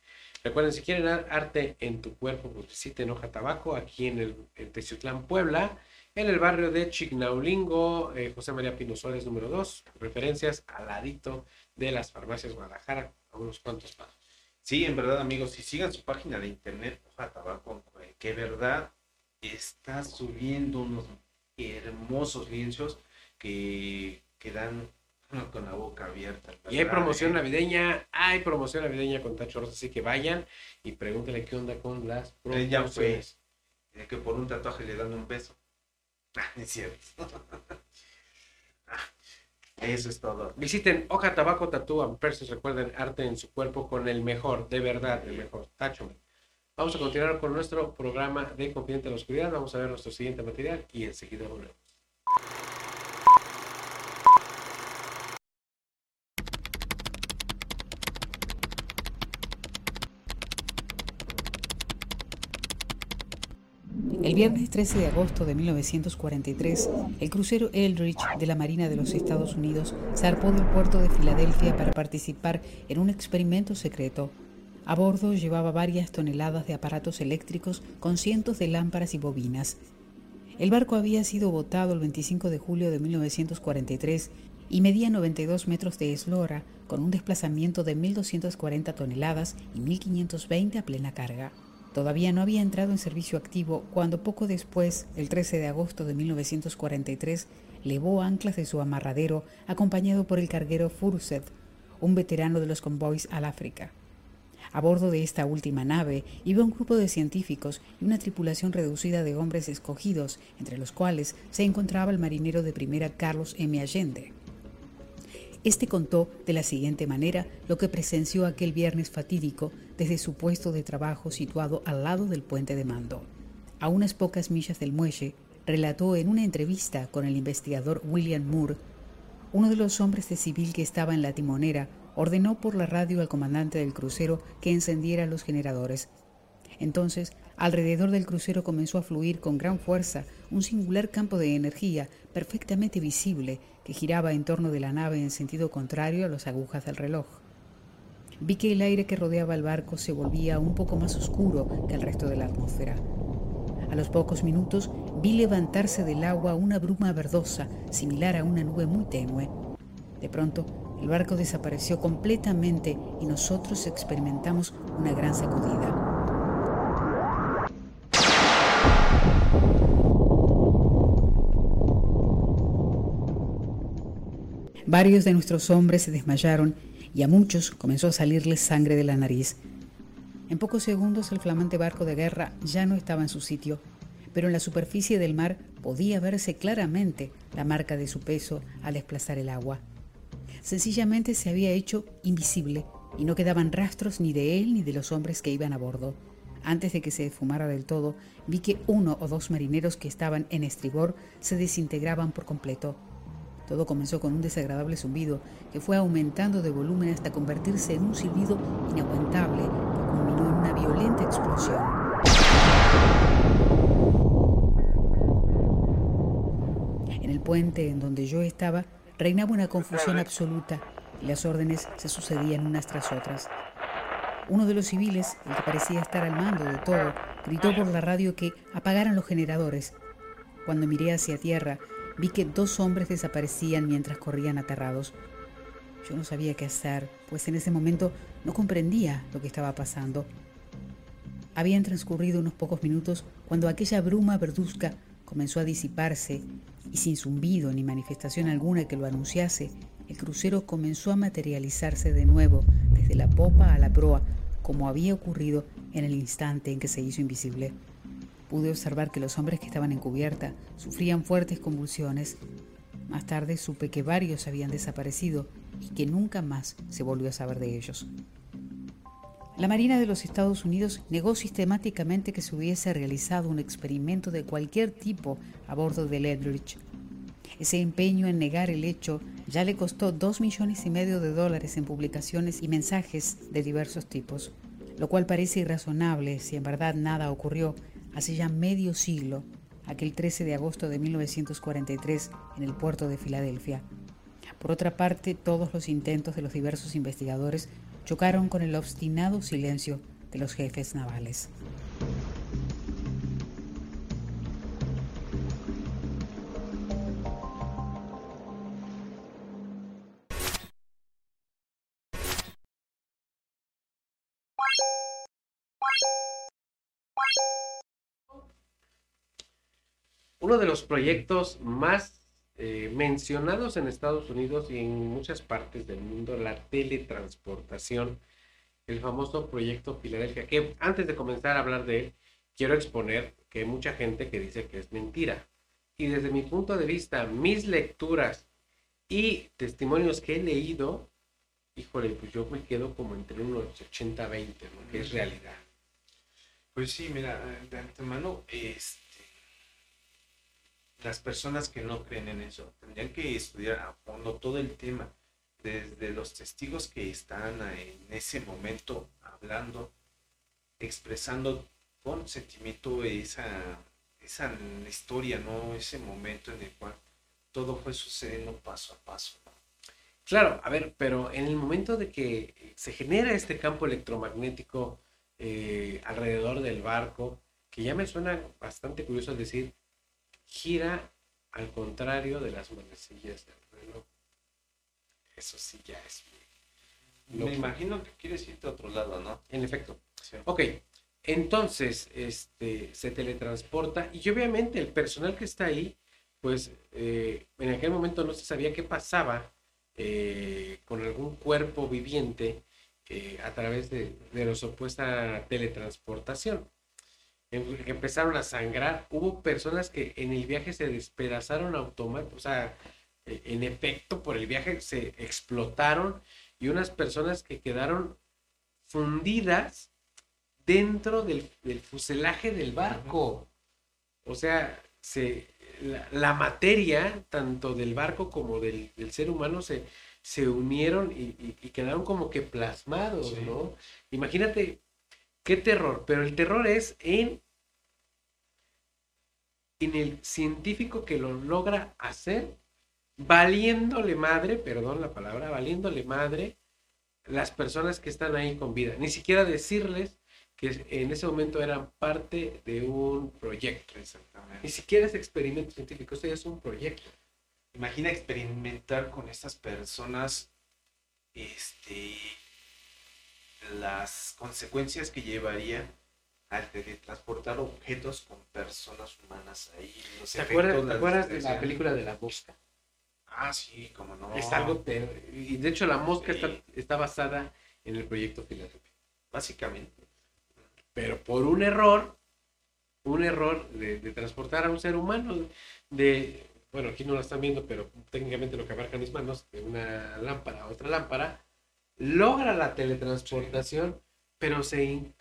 Recuerden, si quieren arte en tu cuerpo, pues visiten Hoja Tabaco aquí en el en Puebla, en el barrio de Chignaulingo, eh, José María Pino Suárez número 2, referencias al ladito de las farmacias Guadalajara, a unos cuantos pasos. Sí, en verdad, amigos, si sigan su página de internet, Hoja Tabaco, que verdad está subiendo unos hermosos lienzos que que dan con la boca abierta. Y hay promoción navideña, hay promoción navideña con Tacho Rosa, así que vayan y pregúntenle qué onda con las promociones. ya fue, que por un tatuaje le dan un beso. Ah, es cierto. Ah, eso es todo. Visiten Hoja Tabaco Tattoo Persis, recuerden arte en su cuerpo con el mejor, de verdad, el mejor. Tacho. Vamos a continuar con nuestro programa de Confidente en la Oscuridad. Vamos a ver nuestro siguiente material y enseguida volvemos. El viernes 13 de agosto de 1943, el crucero Eldridge de la Marina de los Estados Unidos zarpó del puerto de Filadelfia para participar en un experimento secreto. A bordo llevaba varias toneladas de aparatos eléctricos con cientos de lámparas y bobinas. El barco había sido botado el 25 de julio de 1943 y medía 92 metros de eslora, con un desplazamiento de 1.240 toneladas y 1.520 a plena carga. Todavía no había entrado en servicio activo cuando poco después, el 13 de agosto de 1943, levó anclas de su amarradero acompañado por el carguero Furset, un veterano de los convoys al África. A bordo de esta última nave iba un grupo de científicos y una tripulación reducida de hombres escogidos, entre los cuales se encontraba el marinero de primera Carlos M. Allende. Este contó de la siguiente manera lo que presenció aquel viernes fatídico desde su puesto de trabajo situado al lado del puente de mando. A unas pocas millas del muelle, relató en una entrevista con el investigador William Moore, uno de los hombres de civil que estaba en la timonera ordenó por la radio al comandante del crucero que encendiera los generadores. Entonces, alrededor del crucero comenzó a fluir con gran fuerza un singular campo de energía perfectamente visible que giraba en torno de la nave en sentido contrario a las agujas del reloj. Vi que el aire que rodeaba el barco se volvía un poco más oscuro que el resto de la atmósfera. A los pocos minutos vi levantarse del agua una bruma verdosa, similar a una nube muy tenue. De pronto, el barco desapareció completamente y nosotros experimentamos una gran sacudida. Varios de nuestros hombres se desmayaron y a muchos comenzó a salirles sangre de la nariz. En pocos segundos el flamante barco de guerra ya no estaba en su sitio, pero en la superficie del mar podía verse claramente la marca de su peso al desplazar el agua. Sencillamente se había hecho invisible y no quedaban rastros ni de él ni de los hombres que iban a bordo. Antes de que se esfumara del todo, vi que uno o dos marineros que estaban en estribor se desintegraban por completo. Todo comenzó con un desagradable zumbido que fue aumentando de volumen hasta convertirse en un silbido inaguantable que culminó en una violenta explosión. En el puente en donde yo estaba reinaba una confusión absoluta y las órdenes se sucedían unas tras otras. Uno de los civiles, el que parecía estar al mando de todo, gritó por la radio que apagaran los generadores. Cuando miré hacia tierra, vi que dos hombres desaparecían mientras corrían aterrados. Yo no sabía qué hacer, pues en ese momento no comprendía lo que estaba pasando. Habían transcurrido unos pocos minutos cuando aquella bruma verduzca comenzó a disiparse y sin zumbido ni manifestación alguna que lo anunciase, el crucero comenzó a materializarse de nuevo desde la popa a la proa, como había ocurrido en el instante en que se hizo invisible. Pude observar que los hombres que estaban en cubierta sufrían fuertes convulsiones. Más tarde supe que varios habían desaparecido y que nunca más se volvió a saber de ellos. La Marina de los Estados Unidos negó sistemáticamente que se hubiese realizado un experimento de cualquier tipo a bordo del Edridge. Ese empeño en negar el hecho ya le costó dos millones y medio de dólares en publicaciones y mensajes de diversos tipos, lo cual parece irrazonable si en verdad nada ocurrió hace ya medio siglo, aquel 13 de agosto de 1943, en el puerto de Filadelfia. Por otra parte, todos los intentos de los diversos investigadores chocaron con el obstinado silencio de los jefes navales. Uno de los proyectos más eh, mencionados en Estados Unidos y en muchas partes del mundo, la teletransportación, el famoso proyecto Filadelfia, que antes de comenzar a hablar de él, quiero exponer que hay mucha gente que dice que es mentira. Y desde mi punto de vista, mis lecturas y testimonios que he leído, híjole, pues yo me quedo como entre unos 80-20, ¿no? que es realidad. Pues sí, mira, de antemano, este las personas que no creen en eso tendrían que estudiar a fondo todo el tema, desde los testigos que están en ese momento hablando, expresando con sentimiento esa, esa historia, ¿no? Ese momento en el cual todo fue sucediendo paso a paso. Claro, a ver, pero en el momento de que se genera este campo electromagnético eh, alrededor del barco, que ya me suena bastante curioso decir, gira al contrario de las manecillas del reloj. Eso sí ya es. Me imagino que quieres irte a otro lado, ¿no? En efecto. Ok, entonces este, se teletransporta y obviamente el personal que está ahí, pues eh, en aquel momento no se sabía qué pasaba eh, con algún cuerpo viviente eh, a través de, de la supuesta teletransportación. Em, empezaron a sangrar. Hubo personas que en el viaje se despedazaron automáticamente, o sea, e, en efecto, por el viaje se explotaron y unas personas que quedaron fundidas dentro del, fuselaje del barco. O sea, se, la, materia, tanto del barco como del, ser humano, se, se unieron y, quedaron como que plasmados, ¿no? Imagínate qué terror, pero el terror es en, en el científico que lo logra hacer, valiéndole madre, perdón la palabra, valiéndole madre las personas que están ahí con vida. Ni siquiera decirles que en ese momento eran parte de un proyecto. Exactamente. Ni siquiera es experimento científico, esto ya es un proyecto. Imagina experimentar con estas personas este, las consecuencias que llevaría al transportar objetos con personas humanas ahí. ¿Te acuerdas, de la película de la mosca? Ah, sí, como no. Es algo Y de hecho la mosca está, está basada en el proyecto Filadelfia. Básicamente. Pero por un error, un error de, transportar a un ser humano, de, bueno, aquí no lo están viendo, pero técnicamente lo que abarca mis manos, de una lámpara a otra lámpara, logra la teletransportación, pero sin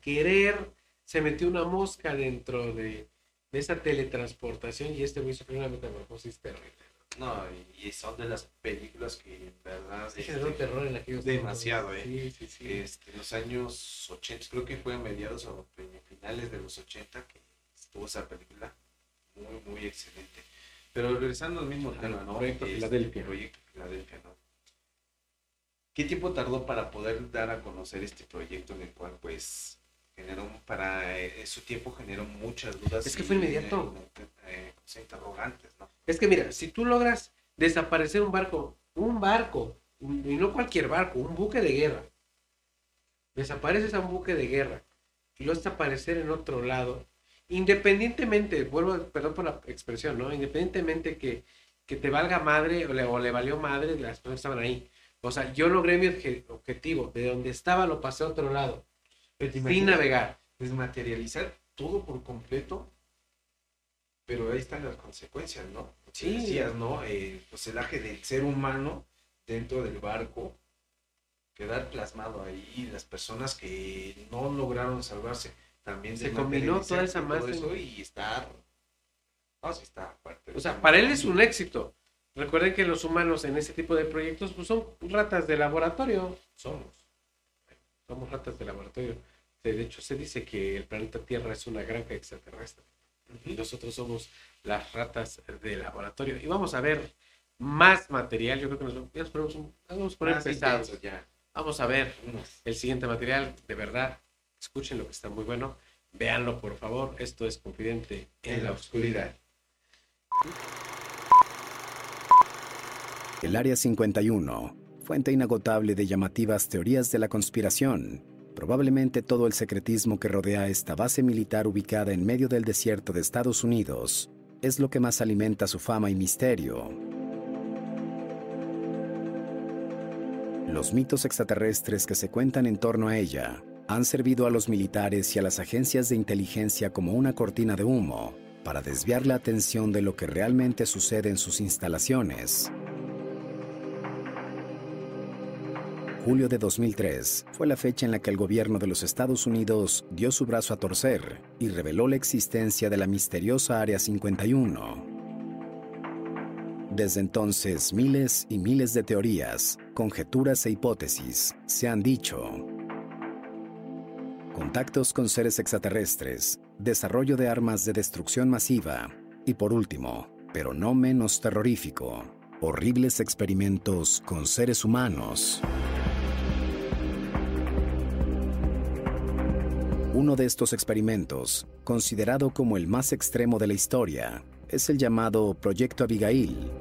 querer se metió una mosca dentro de, esa teletransportación y este güey sufrió una metamorfosis terrible. No, y son de las películas que en verdad sí, este, terror en aquellos demasiado, ¿eh? Sí, sí, sí. Este, en los años 80, creo que fue a mediados o finales de los 80 que estuvo esa película. Muy, muy excelente. Pero regresando al mismo tema, ¿no? Proyecto este, Filadelfia. Proyecto Filadelfia, ¿no? ¿Qué tiempo tardó para poder dar a conocer este proyecto en el cual, pues, generó, para eh, su tiempo generó muchas dudas? Es que fue inmediato. Eh, eh, interrogantes, ¿no? Es que mira, si tú logras desaparecer un barco, un barco, y no cualquier barco, un buque de guerra, desapareces a un buque de guerra y lo desaparecer en otro lado, independientemente, vuelvo, perdón por la expresión, ¿no? Independientemente que, que te valga madre o le, o le valió madre de las personas que estaban ahí. O sea, yo logré mi objetivo, de donde estaba lo pasé a otro lado, sin navegar. Desmaterializar todo por completo pero ahí están las consecuencias, ¿no? Sí. Decías, ¿no? El fuselaje del ser humano dentro del barco, quedar plasmado ahí, las personas que no lograron salvarse, también se combinó toda esa masa y está, no, sí está fuerte. O sea, para él es un éxito. Recuerden que los humanos en ese tipo de proyectos pues son ratas de laboratorio. Somos. Somos ratas de laboratorio. De hecho, se dice que el planeta Tierra es una granja extraterrestre y nosotros somos las ratas de laboratorio. Y vamos a ver más material. Yo creo que nos, vamos a poner pesados. Ya. Vamos a ver el siguiente material. De verdad, escuchen lo que está muy bueno. Véanlo, por favor. Esto es Confidente en, la Oscuridad. El Área 51, fuente inagotable de llamativas teorías de la conspiración Probablemente todo el secretismo que rodea esta base militar ubicada en medio del desierto de Estados Unidos es lo que más alimenta su fama y misterio. Los mitos extraterrestres que se cuentan en torno a ella han servido a los militares y a las agencias de inteligencia como una cortina de humo para desviar la atención de lo que realmente sucede en sus instalaciones. Julio de 2003 fue la fecha en la que el gobierno de los Estados Unidos dio su brazo a torcer y reveló la existencia de la misteriosa Área 51. Desde entonces, miles y miles de teorías, conjeturas e hipótesis se han dicho. Contactos con seres extraterrestres, desarrollo de armas de destrucción masiva y por último, pero no menos terrorífico, horribles experimentos con seres humanos. Uno de estos experimentos, considerado como el más extremo de la historia, es el llamado Proyecto Abigail.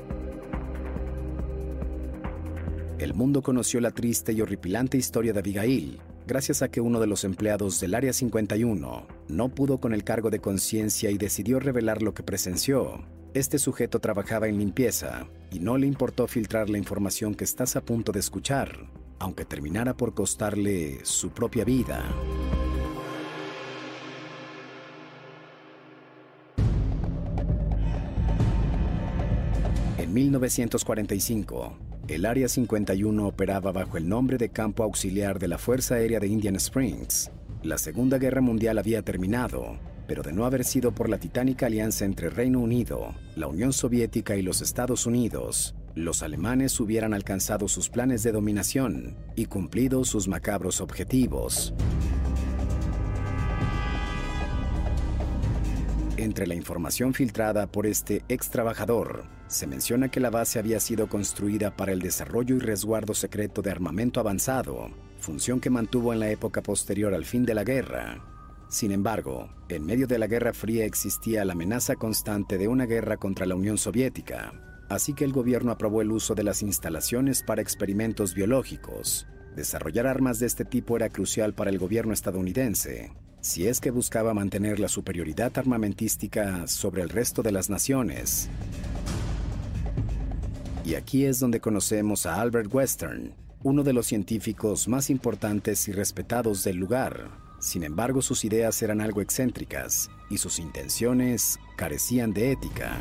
El mundo conoció la triste y horripilante historia de Abigail, gracias a que uno de los empleados del Área 51 no pudo con el cargo de conciencia y decidió revelar lo que presenció. Este sujeto trabajaba en limpieza y no le importó filtrar la información que estás a punto de escuchar, aunque terminara por costarle su propia vida. En 1945, el Área 51 operaba bajo el nombre de Campo Auxiliar de la Fuerza Aérea de Indian Springs. La Segunda Guerra Mundial había terminado, pero de no haber sido por la titánica alianza entre Reino Unido, la Unión Soviética y los Estados Unidos, los alemanes hubieran alcanzado sus planes de dominación y cumplido sus macabros objetivos. Entre la información filtrada por este ex trabajador, se menciona que la base había sido construida para el desarrollo y resguardo secreto de armamento avanzado, función que mantuvo en la época posterior al fin de la guerra. Sin embargo, en medio de la Guerra Fría existía la amenaza constante de una guerra contra la Unión Soviética, así que el gobierno aprobó el uso de las instalaciones para experimentos biológicos. Desarrollar armas de este tipo era crucial para el gobierno estadounidense, si es que buscaba mantener la superioridad armamentística sobre el resto de las naciones. Y aquí es donde conocemos a Albert Western, uno de los científicos más importantes y respetados del lugar. Sin embargo, sus ideas eran algo excéntricas y sus intenciones carecían de ética.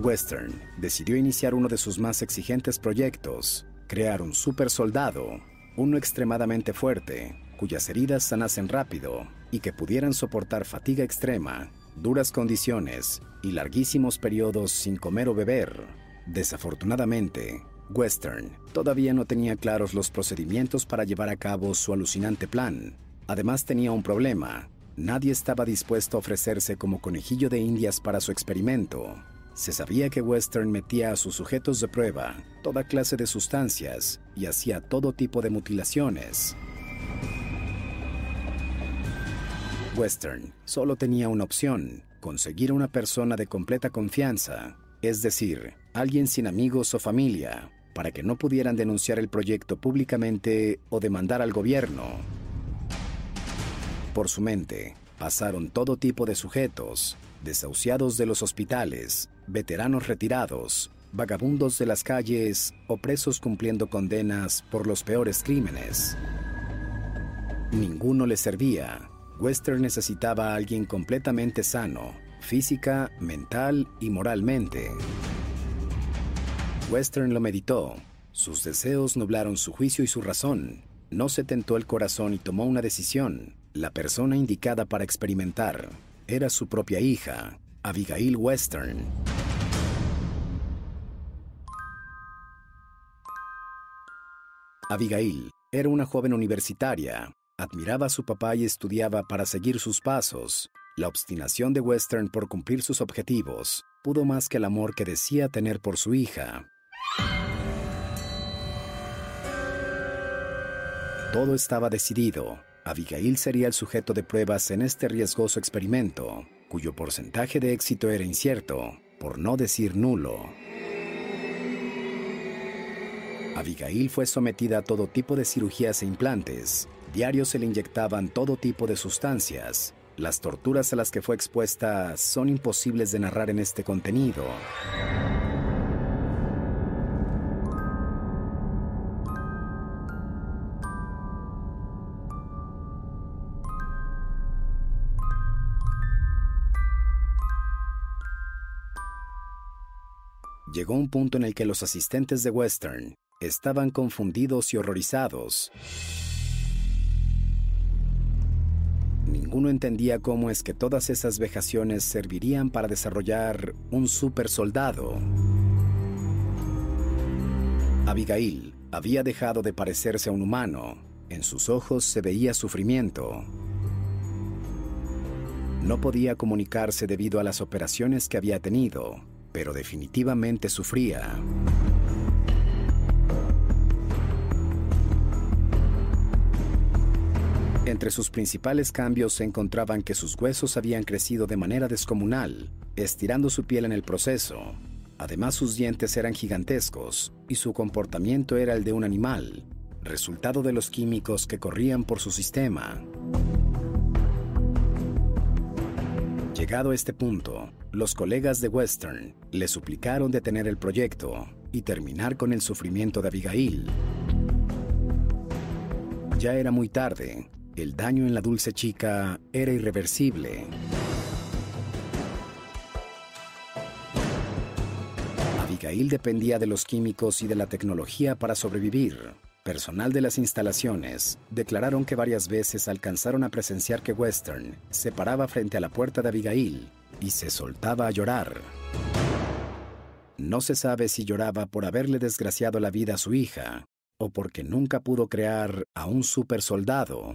Western decidió iniciar uno de sus más exigentes proyectos, crear un super soldado, uno extremadamente fuerte, cuyas heridas sanasen rápido y que pudieran soportar fatiga extrema, duras condiciones y larguísimos periodos sin comer o beber. Desafortunadamente, Western todavía no tenía claros los procedimientos para llevar a cabo su alucinante plan. Además tenía un problema. Nadie estaba dispuesto a ofrecerse como conejillo de indias para su experimento. Se sabía que Western metía a sus sujetos de prueba toda clase de sustancias y hacía todo tipo de mutilaciones. Western solo tenía una opción, conseguir una persona de completa confianza, es decir, alguien sin amigos o familia, para que no pudieran denunciar el proyecto públicamente o demandar al gobierno. Por su mente pasaron todo tipo de sujetos, desahuciados de los hospitales, veteranos retirados, vagabundos de las calles o presos cumpliendo condenas por los peores crímenes. Ninguno le servía Western necesitaba a alguien completamente sano, física, mental y moralmente. Western lo meditó. Sus deseos nublaron su juicio y su razón. No se tentó el corazón y tomó una decisión. La persona indicada para experimentar era su propia hija, Abigail Western. Abigail era una joven universitaria, Admiraba a su papá y estudiaba para seguir sus pasos. La obstinación de Western por cumplir sus objetivos pudo más que el amor que decía tener por su hija. Todo estaba decidido. Abigail sería el sujeto de pruebas en este riesgoso experimento, cuyo porcentaje de éxito era incierto, por no decir nulo. Abigail fue sometida a todo tipo de cirugías e implantes, Diario se le inyectaban todo tipo de sustancias. Las torturas a las que fue expuesta son imposibles de narrar en este contenido. Llegó un punto en el que los asistentes de Western estaban confundidos y horrorizados. Ninguno entendía cómo es que todas esas vejaciones servirían para desarrollar un super soldado. Abigail había dejado de parecerse a un humano. En sus ojos se veía sufrimiento. No podía comunicarse debido a las operaciones que había tenido, pero definitivamente sufría. Entre sus principales cambios se encontraban que sus huesos habían crecido de manera descomunal, estirando su piel en el proceso. Además sus dientes eran gigantescos y su comportamiento era el de un animal, resultado de los químicos que corrían por su sistema. Llegado a este punto, los colegas de Western le suplicaron detener el proyecto y terminar con el sufrimiento de Abigail. Ya era muy tarde, el daño en la dulce chica era irreversible. Abigail dependía de los químicos y de la tecnología para sobrevivir. Personal de las instalaciones declararon que varias veces alcanzaron a presenciar que Western se paraba frente a la puerta de Abigail y se soltaba a llorar. No se sabe si lloraba por haberle desgraciado la vida a su hija o porque nunca pudo crear a un supersoldado.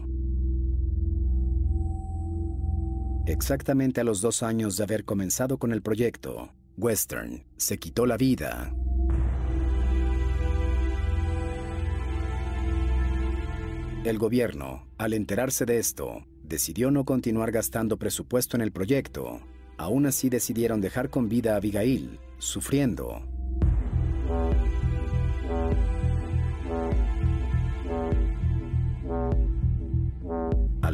Exactamente a los dos años de haber comenzado con el proyecto, Western se quitó la vida. El gobierno, al enterarse de esto, decidió no continuar gastando presupuesto en el proyecto. Aún así decidieron dejar con vida a Abigail, sufriendo.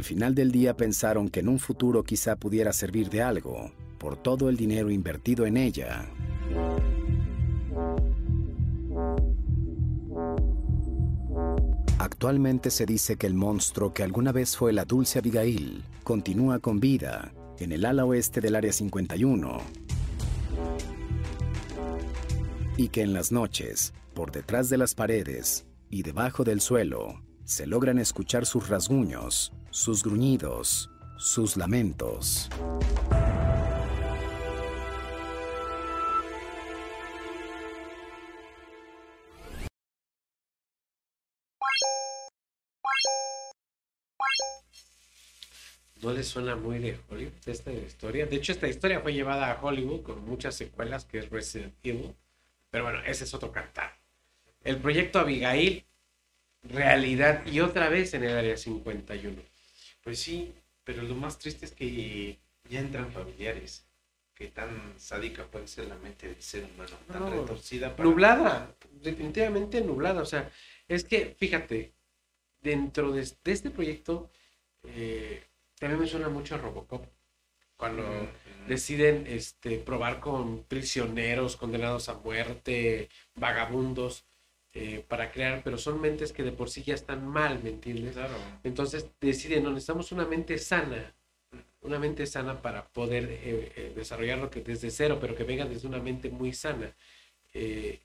Al final del día pensaron que en un futuro quizá pudiera servir de algo, por todo el dinero invertido en ella. Actualmente se dice que el monstruo que alguna vez fue la dulce Abigail continúa con vida en el ala oeste del Área 51 y que en las noches, por detrás de las paredes y debajo del suelo, se logran escuchar sus rasguños, sus gruñidos, sus lamentos. ¿No le suena muy de Hollywood esta historia? De hecho, esta historia fue llevada a Hollywood con muchas secuelas, que es Resident Evil. Pero bueno, ese es otro cantar. El proyecto Abigail, realidad y otra vez en el área 51. Pues sí, pero lo más triste es que ya entran familiares. Que tan sádica puede ser la mente del ser humano, tan No, retorcida. para- Nublada, definitivamente nublada. O sea, es que, fíjate, dentro de, de este proyecto, eh, también me suena mucho a Robocop. Cuando deciden este, probar con prisioneros condenados a muerte, vagabundos, eh, para crear, pero son mentes que de por sí ya están mal, ¿me entiendes? Claro. Entonces deciden, no, necesitamos una mente sana, una mente sana para poder eh, eh, desarrollarlo que desde cero, pero que venga desde una mente muy sana. Eh,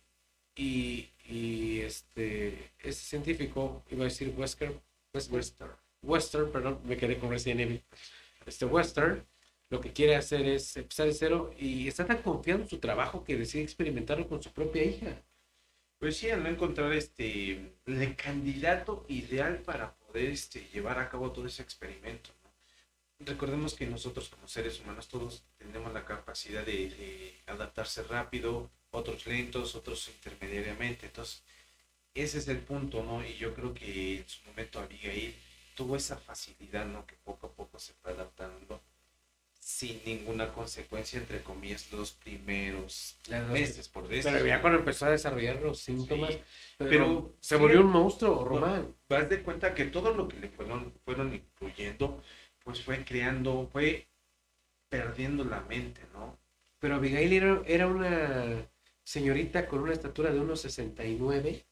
y, y, este, este científico, iba a decir Wesker, Wes- Western. Western, perdón, me quedé con Resident Evil. Este Western lo que quiere hacer es empezar de cero y está tan confiado en su trabajo que decide experimentarlo con su propia hija. Pues sí, al no encontrar este el candidato ideal para poder este, llevar a cabo todo ese experimento. Recordemos que nosotros como seres humanos todos tenemos la capacidad de, de adaptarse rápido, otros lentos, otros intermediariamente. Entonces, ese es el punto, ¿no? Y yo creo que en su momento Abigail tuvo esa facilidad, ¿no? Que poco a poco se fue adaptando sin ninguna consecuencia, entre comillas, los primeros meses, por decirlo. Pero ya cuando empezó a desarrollar los síntomas, Sí, pero, pero se sí, volvió un monstruo, Román. vas de cuenta que todo lo que le fueron, fueron incluyendo, pues fue creando, fue perdiendo la mente, ¿no? Pero Abigail era, era una señorita con una estatura de 1,69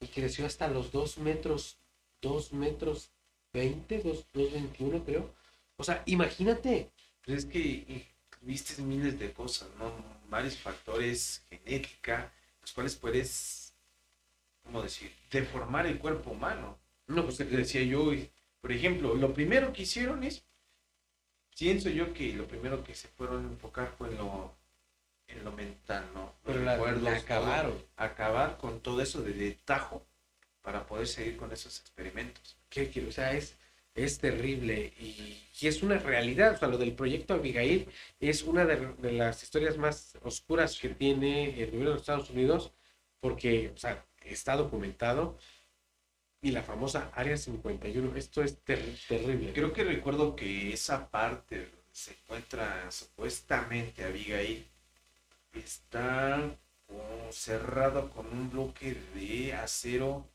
y creció hasta los 2 metros, 2 metros 20, 2, 2,21 creo. O sea, imagínate, Pero es que viste miles de cosas, ¿no? Varios factores, genética, los cuales puedes, ¿cómo decir?, deformar el cuerpo humano. no, pues te decía yo, por ejemplo, lo primero que hicieron es, pienso yo que lo primero que se fueron a enfocar fue en lo, en lo mental, ¿no? Pero la, todo. acabaron. acabar con todo eso de, de tajo para poder seguir con esos experimentos. ¿Qué quiero? O sea, es, es terrible y, es una realidad. O sea, lo del proyecto Abigail es una de, de las historias más oscuras que tiene el gobierno de Estados Unidos porque, o sea, está documentado y la famosa Área 51. Esto es ter- terrible. Creo que recuerdo que esa parte donde se encuentra supuestamente Abigail está como cerrado con un bloque de acero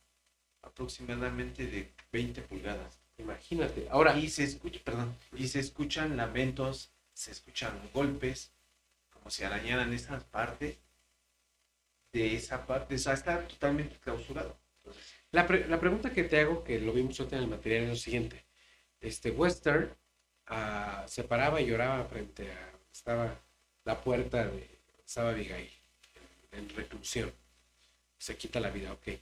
aproximadamente de 20 pulgadas. Imagínate. Ahora, Y se escuchan lamentos, se escuchan golpes, como si arañaran esas partes de esa parte, o está totalmente clausurado. La, la pregunta que te hago, que lo vimos ahorita en el material, es lo siguiente. Este Western ah, se paraba y lloraba frente a estaba la puerta de estaba Abigail en, en reclusión. Se quita la vida, ok.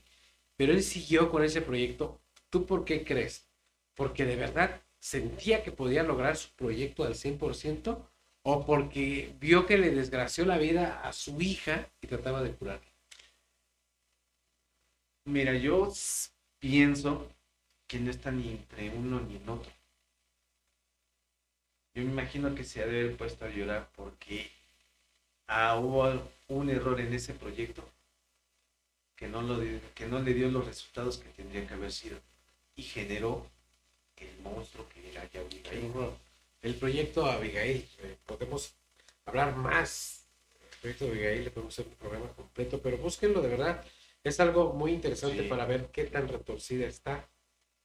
Pero él siguió con ese proyecto. ¿Tú por qué crees? ¿Porque de verdad sentía que podía lograr su proyecto al 100%? ¿O porque vio que le desgració la vida a su hija y trataba de curarla? Mira, yo pienso que no está ni entre uno ni en otro. Yo me imagino que se ha de haber puesto a llorar porque ah, hubo un error en ese proyecto que no, lo, que no le dio los resultados que tendría que haber sido y generó el monstruo que era ya Abigail. El proyecto Abigail, eh, podemos hablar más del proyecto Abigail, le podemos hacer un programa completo, pero búsquenlo de verdad. Es algo muy interesante Sí. para ver qué tan retorcida está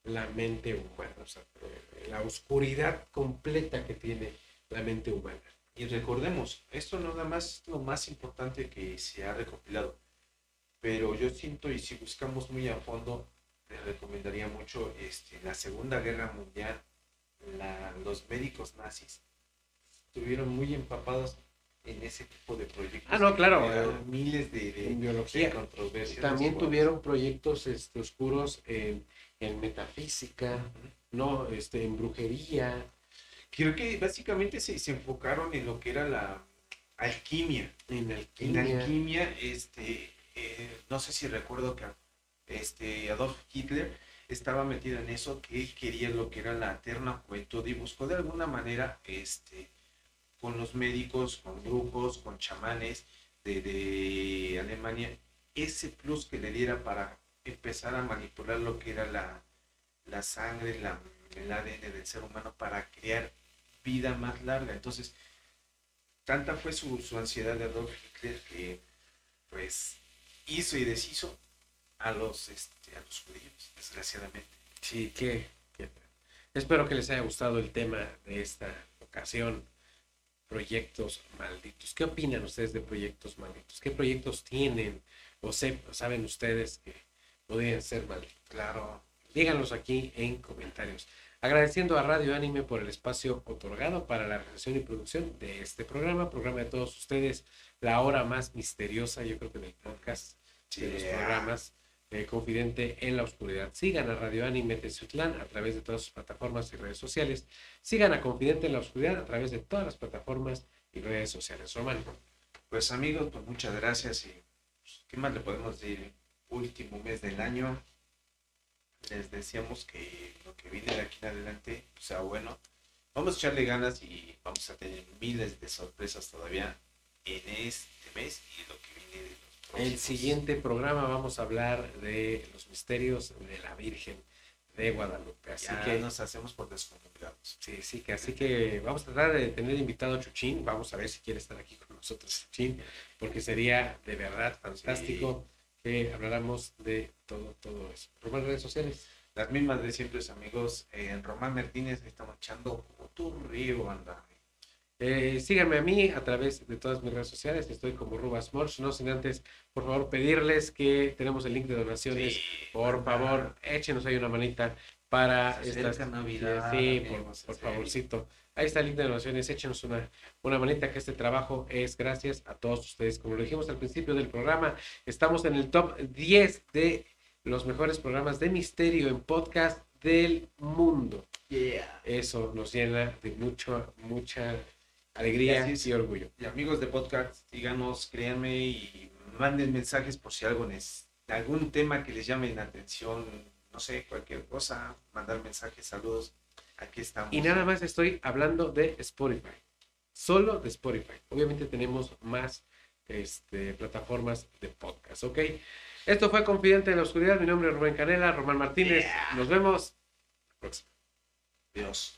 la mente humana, o sea, eh, la oscuridad completa que tiene la mente humana. Y recordemos, esto no nada más es lo más importante que se ha recopilado, pero yo siento y si buscamos muy a fondo, les recomendaría mucho este, la Segunda Guerra Mundial, la- los médicos nazis estuvieron muy empapados en ese tipo de proyectos. Ah, no, claro, miles de, de- En de biología. controversias. También tuvieron proyectos este, oscuros en, en metafísica, ¿no? Este, en brujería. Creo que básicamente se, se enfocaron en lo que era la alquimia. En En alquimia. alquimia, este, eh, no sé si recuerdo que este, Adolf Hitler estaba metido en eso, que él quería lo que era la eterna juventud y buscó de alguna manera, este, con los médicos, con brujos, con chamanes de, Alemania, ese plus que le diera para empezar a manipular lo que era la, la sangre, la, el ADN del ser humano para crear vida más larga. Entonces, tanta fue su, su ansiedad de Adolf Hitler que pues hizo y deshizo a los este, a los judíos, desgraciadamente. Sí, que, que- espero que les haya gustado el tema de esta ocasión. Proyectos malditos. ¿Qué opinan ustedes de proyectos malditos? ¿Qué proyectos tienen o se- saben ustedes que podrían ser malditos? Claro. Díganos aquí en comentarios. Agradeciendo a Radio Anime por el espacio otorgado para la realización y producción de este programa, programa de todos ustedes, la hora más misteriosa, yo creo que del podcast, de los Yeah. programas, eh, Confidente en la Oscuridad. Sigan a Radio Anime Teciutlán a través de todas sus plataformas y redes sociales. Sigan a Confidente en la Oscuridad a través de todas las plataformas y redes sociales. Román. Pues amigos, pues muchas gracias y pues, ¿qué más le podemos decir? Último mes del año. Les decíamos que lo que viene de aquí en adelante sea bueno. Vamos a echarle ganas y vamos a tener miles de sorpresas todavía en este mes y lo que viene de El siguiente programa vamos a hablar de los misterios de la Virgen de Guadalupe. Así Ya que nos hacemos por descomunicados. Sí, sí, que así que vamos a tratar de tener invitado a Chuchín. Vamos a ver si quiere estar aquí con nosotros, Chuchín, porque sería de verdad fantástico que habláramos de todo, todo eso. Román, redes sociales. Las mismas de siempre, amigos. En Román Martínez estamos echando como tu río, banda. Eh, síganme a mí a través de todas mis redes sociales. Estoy como Rubas Morch. No sin antes, por favor, pedirles que tenemos el link de donaciones. Sí, Por banda. favor, échenos ahí una manita para estas. Navidad, Sí, por, por favorcito. Ahí está el link de donaciones. Échenos una, una manita que este trabajo es gracias a todos ustedes. Como lo dijimos al principio del programa, estamos en el top 10 de los mejores programas de misterio en podcast del mundo. Yeah. Eso nos llena de mucho, mucha alegría y orgullo. Y amigos de podcast, díganos, créanme y manden mensajes por si algo les, algún tema que les llame la atención, no sé, cualquier cosa, mandar mensajes, saludos. Aquí estamos. Y nada más estoy hablando de Spotify. Solo de Spotify. Obviamente tenemos más este, plataformas de podcast, ¿ok? Esto fue Confidente en la Oscuridad. Mi nombre es Rubén Canela, Román Martínez. Yeah. Nos vemos. la próxima. Dios.